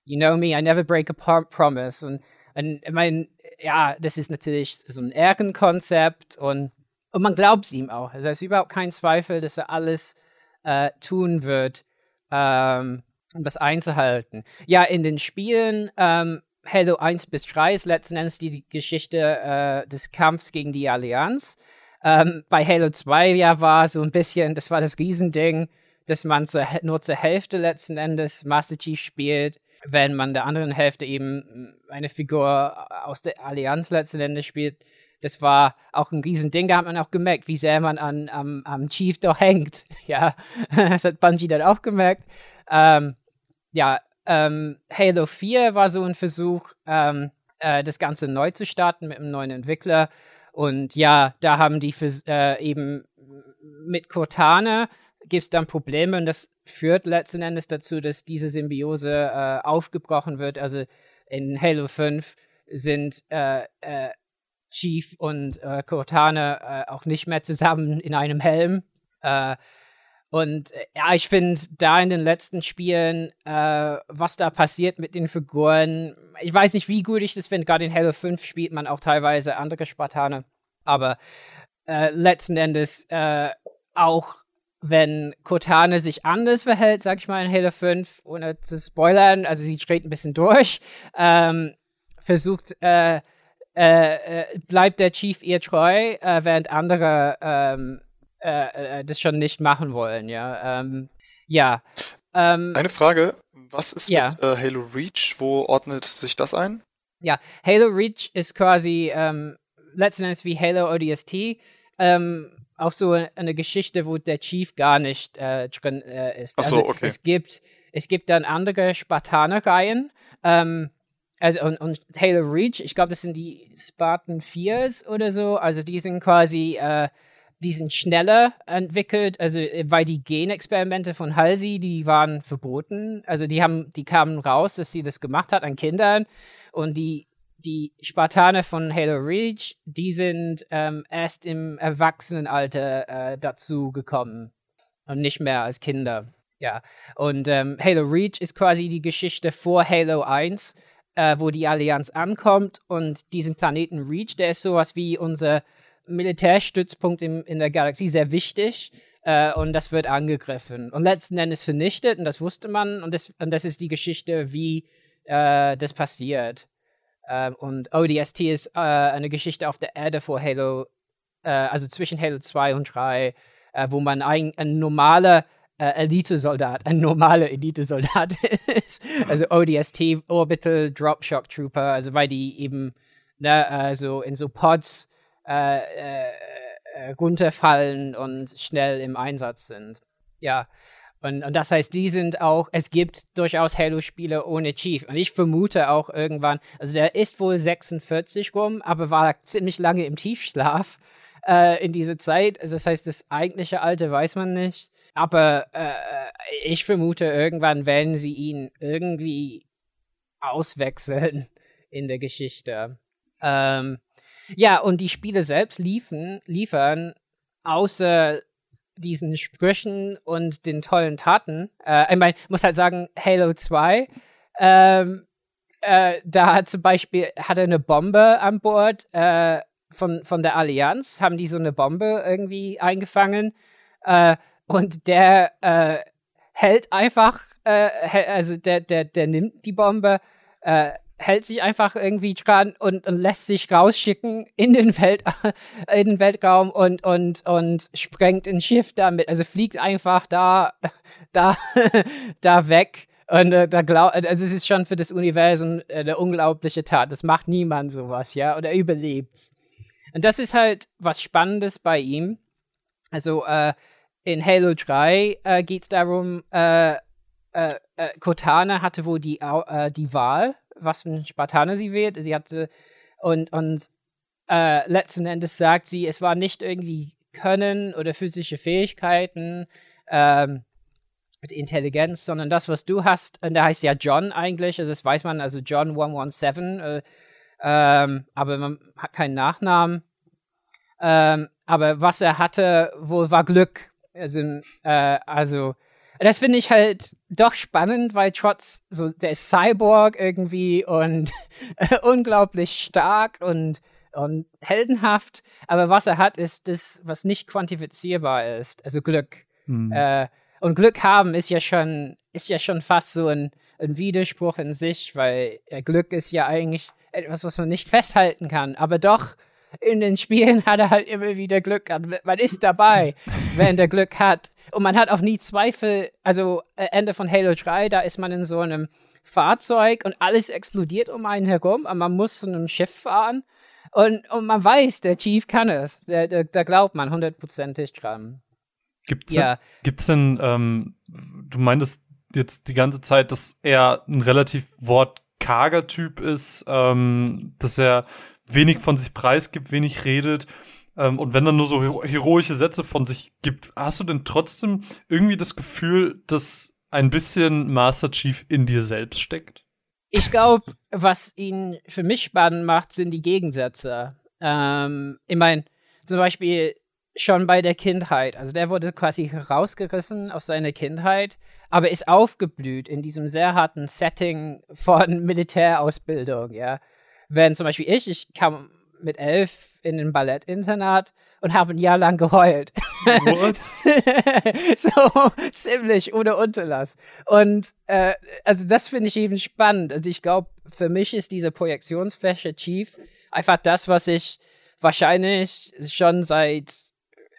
You know me, I never break a promise. Und, und ich meine, ja, das ist natürlich so ein Ehrenkonzept und, und man glaubt ihm auch. Also es ist überhaupt kein Zweifel, dass er alles äh, tun wird, ähm, um das einzuhalten. Ja, in den Spielen ähm, Halo 1 bis 3 ist letzten Endes die Geschichte äh, des Kampfs gegen die Allianz. Ähm, bei Halo 2 ja war so ein bisschen, das war das Riesending, dass man zur, nur zur Hälfte letzten Endes Master Chief spielt, wenn man der anderen Hälfte eben eine Figur aus der Allianz letzten Endes spielt. Das war auch ein Riesending, da hat man auch gemerkt, wie sehr man an, am, am Chief doch hängt. Ja, das hat Bungie dann auch gemerkt. Ähm, ja, ähm, Halo 4 war so ein Versuch, ähm, äh, das Ganze neu zu starten mit einem neuen Entwickler. Und ja, da haben die äh, eben mit Cortana gibt es dann Probleme und das führt letzten Endes dazu, dass diese Symbiose äh, aufgebrochen wird. Also in Halo 5 sind äh, äh, Chief und äh, Cortana äh, auch nicht mehr zusammen in einem Helm. Äh, und ja, ich finde da in den letzten Spielen, was da passiert mit den Figuren, ich weiß nicht, wie gut ich das finde. Gerade in Halo 5 spielt man auch teilweise andere Spartaner. Aber letzten Endes auch wenn Cortana sich anders verhält, sag ich mal in Halo 5, ohne zu spoilern, also sie dreht ein bisschen durch, ähm, versucht, äh, äh, äh bleibt der Chief ihr treu, äh, während andere ähm, äh, das schon nicht machen wollen, ja. Ähm, ja. Ähm, Eine Frage, was ist ja. mit äh, Halo Reach? Wo ordnet sich das ein? Ja, Halo Reach ist quasi ähm, letzten Endes wie Halo ODST. Ähm, auch so eine Geschichte, wo der Chief gar nicht äh, drin äh, ist. Ach so, also, okay. Es gibt, es gibt dann andere Spartaner-Reihen. Ähm, also und, und Halo Reach, ich glaube, das sind die Spartan 4s oder so. Also die sind quasi äh, die sind schneller entwickelt, also äh, weil die Genexperimente von Halsey, die waren verboten. Also die haben, die kamen raus, dass sie das gemacht hat an Kindern und die die Spartaner von Halo Reach, die sind ähm, erst im Erwachsenenalter äh, dazu gekommen und nicht mehr als Kinder. Ja, und ähm, Halo Reach ist quasi die Geschichte vor Halo 1, äh, wo die Allianz ankommt und diesen Planeten Reach, der ist sowas wie unser Militärstützpunkt im, in der Galaxie sehr wichtig äh, und das wird angegriffen und letzten Endes vernichtet und das wusste man und das, und das ist die Geschichte, wie äh, das passiert. Äh, und ODST ist äh, eine Geschichte auf der Erde vor Halo, äh, also zwischen Halo 2 und 3, äh, wo man ein, ein normaler Elite-Soldat, ein normaler Elite-Soldat ist. Also ODST, Orbital Dropshock Trooper, also weil die eben ne, also in so Pods äh, äh, äh, runterfallen und schnell im Einsatz sind. Ja. Und, und das heißt, die sind auch, es gibt durchaus Halo-Spiele ohne Chief. Und ich vermute auch irgendwann, also der ist wohl 46 rum, aber war ziemlich lange im Tiefschlaf äh, in dieser Zeit. Also das heißt, das eigentliche Alter weiß man nicht. Aber äh, ich vermute, irgendwann werden sie ihn irgendwie auswechseln in der Geschichte. Ähm, ja, und die Spiele selbst liefen, liefern außer diesen Sprüchen und den tollen Taten. Äh, ich meine, muss halt sagen, Halo 2, ähm, äh, da hat zum Beispiel, hatte eine Bombe an Bord äh, von, von der Allianz, haben die so eine Bombe irgendwie eingefangen? Äh, und der äh, hält einfach, äh, also der, der, der nimmt die Bombe, hält sich einfach irgendwie dran und, und lässt sich rausschicken in den, Welt, in den Weltraum und, und, und sprengt ein Schiff damit. Also fliegt einfach da, da, da weg. Und äh, da glaub, also es ist schon für das Universum äh, eine unglaubliche Tat. Das macht niemand sowas, ja, oder überlebt. Und das ist halt was Spannendes bei ihm. Also äh, in Halo 3 äh, geht es darum, äh, äh, äh, Cortana hatte wohl die, äh, die Wahl was für ein Spartaner sie wird. Sie hatte und, und äh, letzten Endes sagt sie, es war nicht irgendwie Können oder physische Fähigkeiten ähm, Intelligenz, sondern das, was du hast, und der heißt ja John eigentlich, also das weiß man, also John 117, äh, ähm, aber man hat keinen Nachnamen. Ähm, aber was er hatte, wohl war Glück. Also, äh, also das finde ich halt doch spannend, weil trotz so der ist Cyborg irgendwie und unglaublich stark und und heldenhaft, aber was er hat, ist das, was nicht quantifizierbar ist, also Glück. Mhm. Äh, und Glück haben ist ja schon, ist ja schon fast so ein, ein Widerspruch in sich, weil äh, Glück ist ja eigentlich etwas, was man nicht festhalten kann, aber doch in den Spielen hat er halt immer wieder Glück. Man ist dabei, wenn der Glück hat. Und man hat auch nie Zweifel, also äh, Ende von Halo 3, da ist man in so einem Fahrzeug und alles explodiert um einen herum, aber man muss zu einem Schiff fahren und, und man weiß, der Chief kann es. Da, da, da glaubt man hundertprozentig dran. Gibt's ja. denn, gibt's denn ähm, du meintest jetzt die ganze Zeit, dass er ein relativ wortkarger Typ ist, ähm, dass er wenig von sich preisgibt, wenig redet. Ähm, und wenn dann nur so heroische Sätze von sich gibt, hast du denn trotzdem irgendwie das Gefühl, dass ein bisschen Master Chief in dir selbst steckt? Ich glaube, was ihn für mich spannend macht, sind die Gegensätze. Ähm, ich meine, zum Beispiel schon bei der Kindheit. Also der wurde quasi herausgerissen aus seiner Kindheit, aber ist aufgeblüht in diesem sehr harten Setting von Militärausbildung, ja. Wenn zum Beispiel ich, ich kam mit elf in ein Ballettinternat und habe ein Jahr lang geheult. What? so ziemlich ohne Unterlass. Und äh, also das finde ich eben spannend. Also ich glaube, für mich ist diese Projektionsfläche Chief einfach das, was ich wahrscheinlich schon seit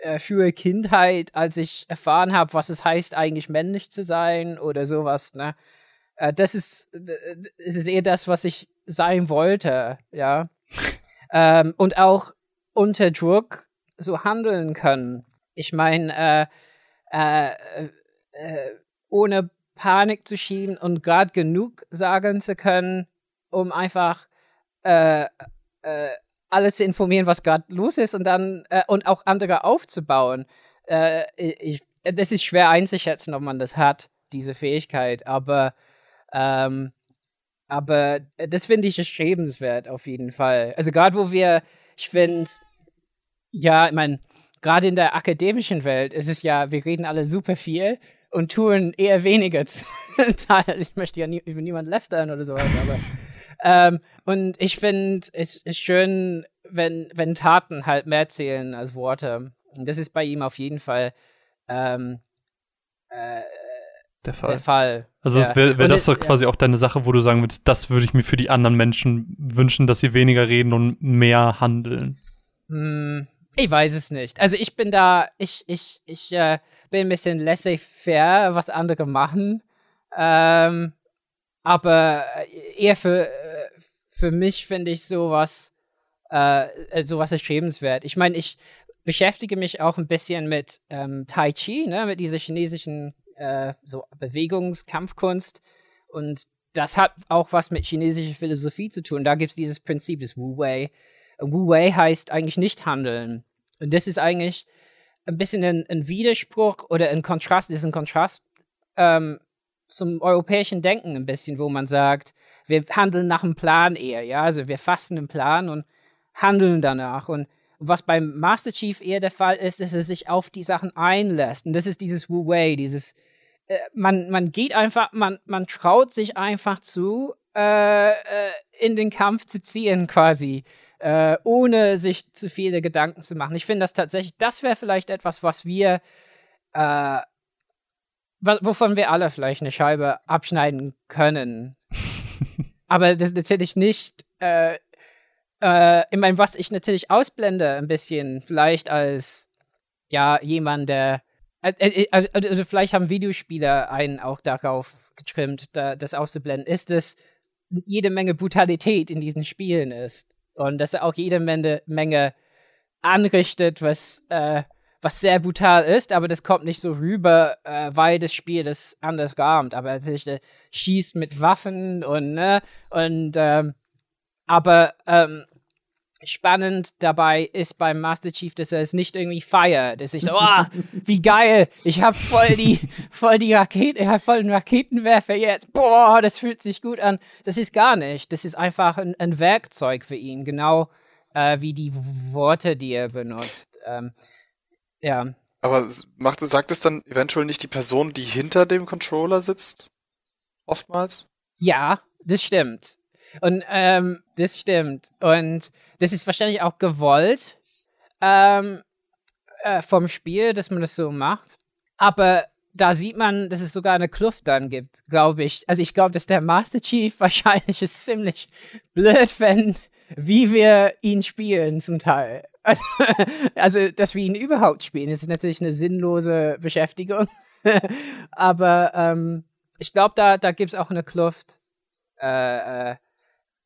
äh, früher Kindheit, als ich erfahren habe, was es heißt, eigentlich männlich zu sein oder sowas, ne? Äh, das ist, es ist eher das, was ich sein wollte, ja ähm, und auch unter Druck so handeln können. Ich meine, äh, äh, äh, ohne Panik zu schieben und gerade genug sagen zu können, um einfach äh, äh, alles zu informieren, was gerade los ist und dann äh, und auch andere aufzubauen. Äh, ich, das ist schwer einzuschätzen, ob man das hat, diese Fähigkeit, aber ähm, aber äh, das finde ich erstrebenswert auf jeden Fall. Also gerade wo wir, ich finde, ja, ich meine, gerade in der akademischen Welt ist es ja, wir reden alle super viel und tun eher weniger. ich möchte ja nie, über niemanden lästern oder sowas, aber ähm, und ich finde, es ist schön, wenn, wenn Taten halt mehr zählen als Worte. Und das ist bei ihm auf jeden Fall ähm, äh, der Fall. Der Fall. Also ja. wäre wär das doch quasi ja. auch deine Sache, wo du sagen würdest, das würde ich mir für die anderen Menschen wünschen, dass sie weniger reden und mehr handeln. Hm, ich weiß es nicht. Also ich bin da, ich, ich, ich äh, bin ein bisschen laissez-faire, was andere machen. Ähm, aber eher für, äh, für mich finde ich sowas, äh, sowas erstrebenswert. Ich meine, ich beschäftige mich auch ein bisschen mit ähm, Tai Chi, ne, mit dieser chinesischen äh, so Bewegungskampfkunst. Und das hat auch was mit chinesischer Philosophie zu tun. Da gibt es dieses Prinzip des Wu Wei. Wu Wei heißt eigentlich nicht handeln. Und das ist eigentlich ein bisschen ein, ein Widerspruch oder ein Kontrast, ist ein Kontrast ähm, zum europäischen Denken ein bisschen, wo man sagt, wir handeln nach einem Plan eher, ja, also wir fassen einen Plan und handeln danach. Und was beim Master Chief eher der Fall ist, dass er sich auf die Sachen einlässt. Und das ist dieses Wu Wei, dieses, man, man geht einfach, man, man traut sich einfach zu, äh, äh, in den Kampf zu ziehen quasi. Äh, ohne sich zu viele Gedanken zu machen. Ich finde das tatsächlich, das wäre vielleicht etwas, was wir, äh, wovon wir alle vielleicht eine Scheibe abschneiden können. Aber das ist natürlich nicht, äh, äh, ich meine, was ich natürlich ausblende ein bisschen, vielleicht als, ja, jemand, der, äh, äh, äh also vielleicht haben Videospieler einen auch darauf getrimmt, da, das auszublenden, ist, dass jede Menge Brutalität in diesen Spielen ist. Und dass er auch jede Menge, Menge anrichtet, was, äh, was sehr brutal ist, aber das kommt nicht so rüber, äh, weil das Spiel das anders rahmt. Aber natürlich, der schießt mit Waffen und, ne, und, ähm, aber, ähm, spannend dabei ist beim Master Chief, dass er es nicht irgendwie feiert. Dass ich so, oh, wie geil, ich hab voll die, voll die Rakete, ich hab voll den Raketenwerfer jetzt. Boah, das fühlt sich gut an. Das ist gar nicht. Das ist einfach ein, ein Werkzeug für ihn, genau äh, wie die Worte, die er benutzt. Ähm, ja. Aber macht, sagt es dann eventuell nicht die Person, die hinter dem Controller sitzt? Oftmals? Ja, das stimmt. Und ähm, das stimmt. Und das ist wahrscheinlich auch gewollt ähm, äh, vom Spiel, dass man das so macht. Aber da sieht man, dass es sogar eine Kluft dann gibt, glaube ich. Also ich glaube, dass der Master Chief wahrscheinlich ist ziemlich blöd, wenn wie wir ihn spielen zum Teil. Also, also dass wir ihn überhaupt spielen, ist natürlich eine sinnlose Beschäftigung. Aber ähm, ich glaube, da, da gibt es auch eine Kluft. Äh, äh,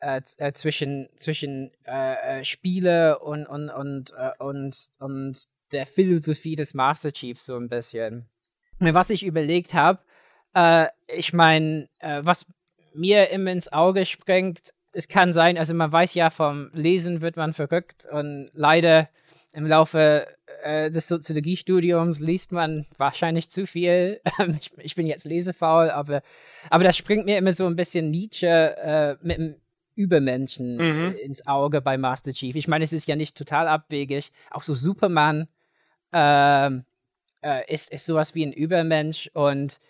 äh, äh, zwischen, zwischen äh, äh, Spiele und, und, und, äh, und, und der Philosophie des Master Chiefs so ein bisschen. Was ich überlegt habe, äh, ich meine, was mir immer ins Auge springt, es kann sein, also man weiß ja, vom Lesen wird man verrückt und leider im Laufe des Soziologiestudiums liest man wahrscheinlich zu viel. ich, ich, bin jetzt lesefaul, aber, aber das springt mir immer so ein bisschen Nietzsche äh, mit Übermenschen mhm. ins Auge bei Master Chief. Ich meine, es ist ja nicht total abwegig. Auch so Superman ähm, äh, ist, ist sowas wie ein Übermensch und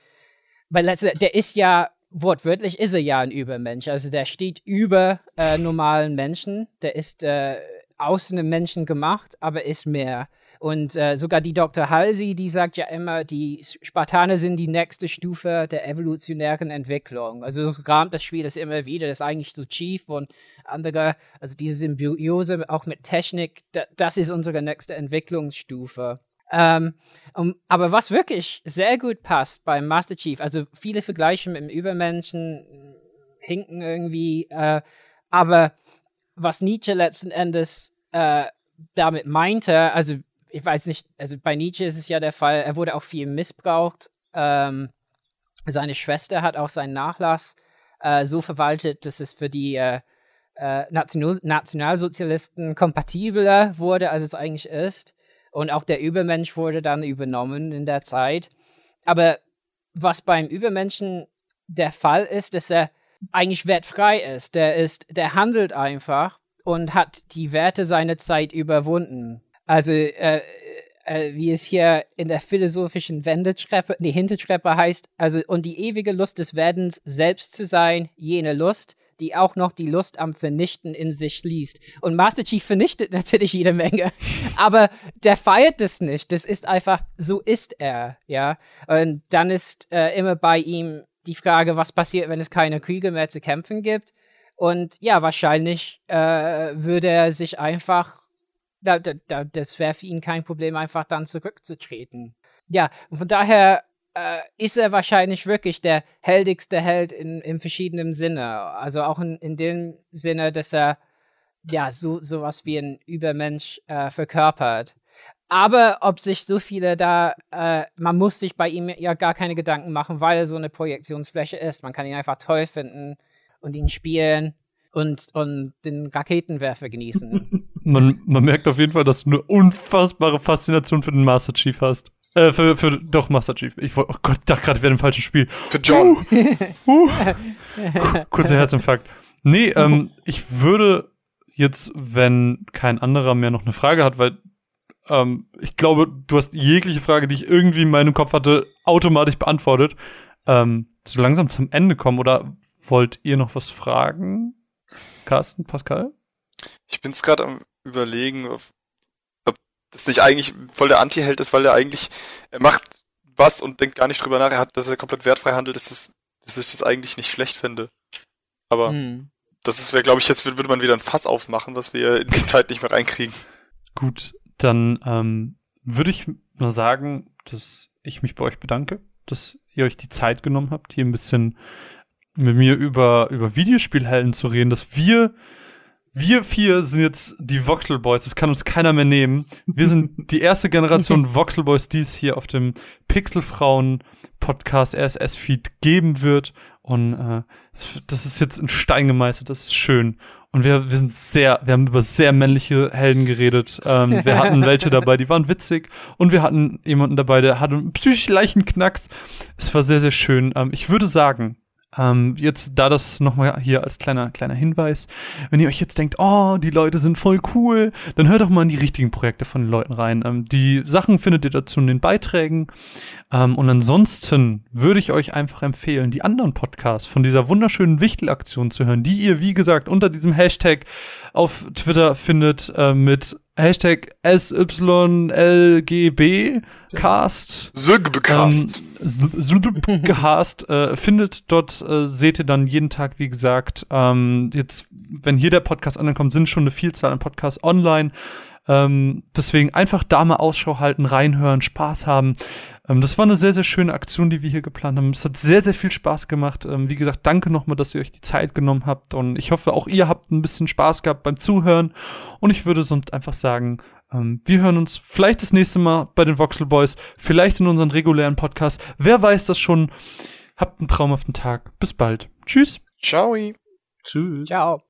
weil der ist ja wortwörtlich ist er ja ein Übermensch. Also der steht über äh, normalen Menschen. Der ist äh, außen einem Menschen gemacht, aber ist mehr. Und äh, sogar die Dr. Halsey, die sagt ja immer, die Spartaner sind die nächste Stufe der evolutionären Entwicklung. Also so rahmt das Spiel das immer wieder, das ist eigentlich so Chief und andere, also diese Symbiose auch mit Technik, da, das ist unsere nächste Entwicklungsstufe. Ähm, um, aber was wirklich sehr gut passt beim Master Chief, also viele Vergleiche mit dem Übermenschen hinken irgendwie, äh, aber was Nietzsche letzten Endes äh, damit meinte, also ich weiß nicht, also bei Nietzsche ist es ja der Fall, er wurde auch viel missbraucht. Ähm, seine Schwester hat auch seinen Nachlass äh, so verwaltet, dass es für die äh, äh, National Nationalsozialisten kompatibler wurde, als es eigentlich ist. Und auch der Übermensch wurde dann übernommen in der Zeit. Aber was beim Übermenschen der Fall ist, dass er eigentlich wertfrei ist. Der ist, der handelt einfach und hat die Werte seiner Zeit überwunden. Also, äh, äh, wie es hier in der philosophischen Wendetreppe, die Hintertreppe heißt, also, und die ewige Lust des Werdens selbst zu sein, jene Lust, die auch noch die Lust am Vernichten in sich schließt. Und Master Chief vernichtet natürlich jede Menge, aber der feiert das nicht. Das ist einfach, so ist er, ja. Und dann ist äh, immer bei ihm die Frage, was passiert, wenn es keine Kriege mehr zu kämpfen gibt. Und ja, wahrscheinlich äh, würde er sich einfach da, da, das wäre für ihn kein Problem, einfach dann zurückzutreten. Ja, und von daher äh, ist er wahrscheinlich wirklich der heldigste Held in, in verschiedenen Sinne. Also auch in, in dem Sinne, dass er ja so sowas wie ein Übermensch äh, verkörpert. aber ob sich so viele da, äh, man muss sich bei ihm ja gar keine Gedanken machen, weil er so eine Projektionsfläche ist. Man kann ihn einfach toll finden und ihn spielen und, und den Raketenwerfer genießen. Man, man merkt auf jeden Fall, dass du eine unfassbare Faszination für den Master Chief hast. Äh, für, für, doch, Master Chief. Ich wollte, oh Gott, ich dachte gerade, wir wären im falschen Spiel. Für John. Uh, kurzer Herzinfarkt. Nee, ähm, ich würde jetzt, wenn kein anderer mehr noch eine Frage hat, weil ähm, ich glaube, du hast jegliche Frage, die ich irgendwie in meinem Kopf hatte, automatisch beantwortet. Ähm, so langsam zum Ende kommen oder wollt ihr noch was fragen? Carsten, Pascal? Ich bin es gerade am überlegen, ob, das nicht eigentlich voll der Anti-Held ist, weil er eigentlich, er macht was und denkt gar nicht drüber nach, er hat, dass er komplett wertfrei handelt, dass, das, dass ich das eigentlich nicht schlecht finde. Aber Hm. das ist, glaube ich, jetzt würde man wieder ein Fass aufmachen, was wir in die Zeit nicht mehr reinkriegen. Gut, dann ähm, würde ich nur sagen, dass ich mich bei euch bedanke, dass ihr euch die Zeit genommen habt, hier ein bisschen mit mir über, über Videospielhelden zu reden, dass wir, wir vier sind jetzt die Voxel Boys, das kann uns keiner mehr nehmen. Wir sind die erste Generation Voxel Boys, die es hier auf dem Pixelfrauen Podcast RSS Feed geben wird. Und äh, das- ist jetzt in Stein gemeißelt, das ist schön. Und wir, wir sind sehr, wir haben über sehr männliche Helden geredet. Ähm, wir hatten welche dabei, die waren witzig. Und wir hatten jemanden dabei, der hatte einen psychisch leichten Knacks. Es war sehr, sehr schön. Ähm, ich würde sagen, ähm, jetzt da das nochmal hier als kleiner, kleiner Hinweis, wenn ihr euch jetzt denkt, oh, die Leute sind voll cool, dann hört doch mal in die richtigen Projekte von den Leuten rein. Ähm, die Sachen findet ihr dazu in den Beiträgen. Ähm, und ansonsten würde ich euch einfach empfehlen, die anderen Podcasts von dieser wunderschönen Wichtelaktion zu hören, die ihr, wie gesagt, unter diesem Hashtag auf Twitter findet äh, mit Hashtag SYLGBcast. Sögbecast. Ähm, gehasst, äh, findet dort, äh, seht ihr dann jeden Tag, wie gesagt, ähm, jetzt, wenn hier der Podcast ankommt, sind schon eine Vielzahl an Podcasts online. Ähm, deswegen einfach da mal Ausschau halten, reinhören, Spaß haben. Ähm, das war eine sehr, sehr schöne Aktion, die wir hier geplant haben. Es hat sehr, sehr viel Spaß gemacht. Ähm, wie gesagt, danke nochmal, dass ihr euch die Zeit genommen habt. Und ich hoffe, auch ihr habt ein bisschen Spaß gehabt beim Zuhören. Und ich würde sonst einfach sagen, ähm, wir hören uns vielleicht das nächste Mal bei den Voxel Boys, vielleicht in unseren regulären Podcast. Wer weiß das schon? Habt einen traumhaften Tag. Bis bald. Tschüss. Ciao. Tschüss. Ciao.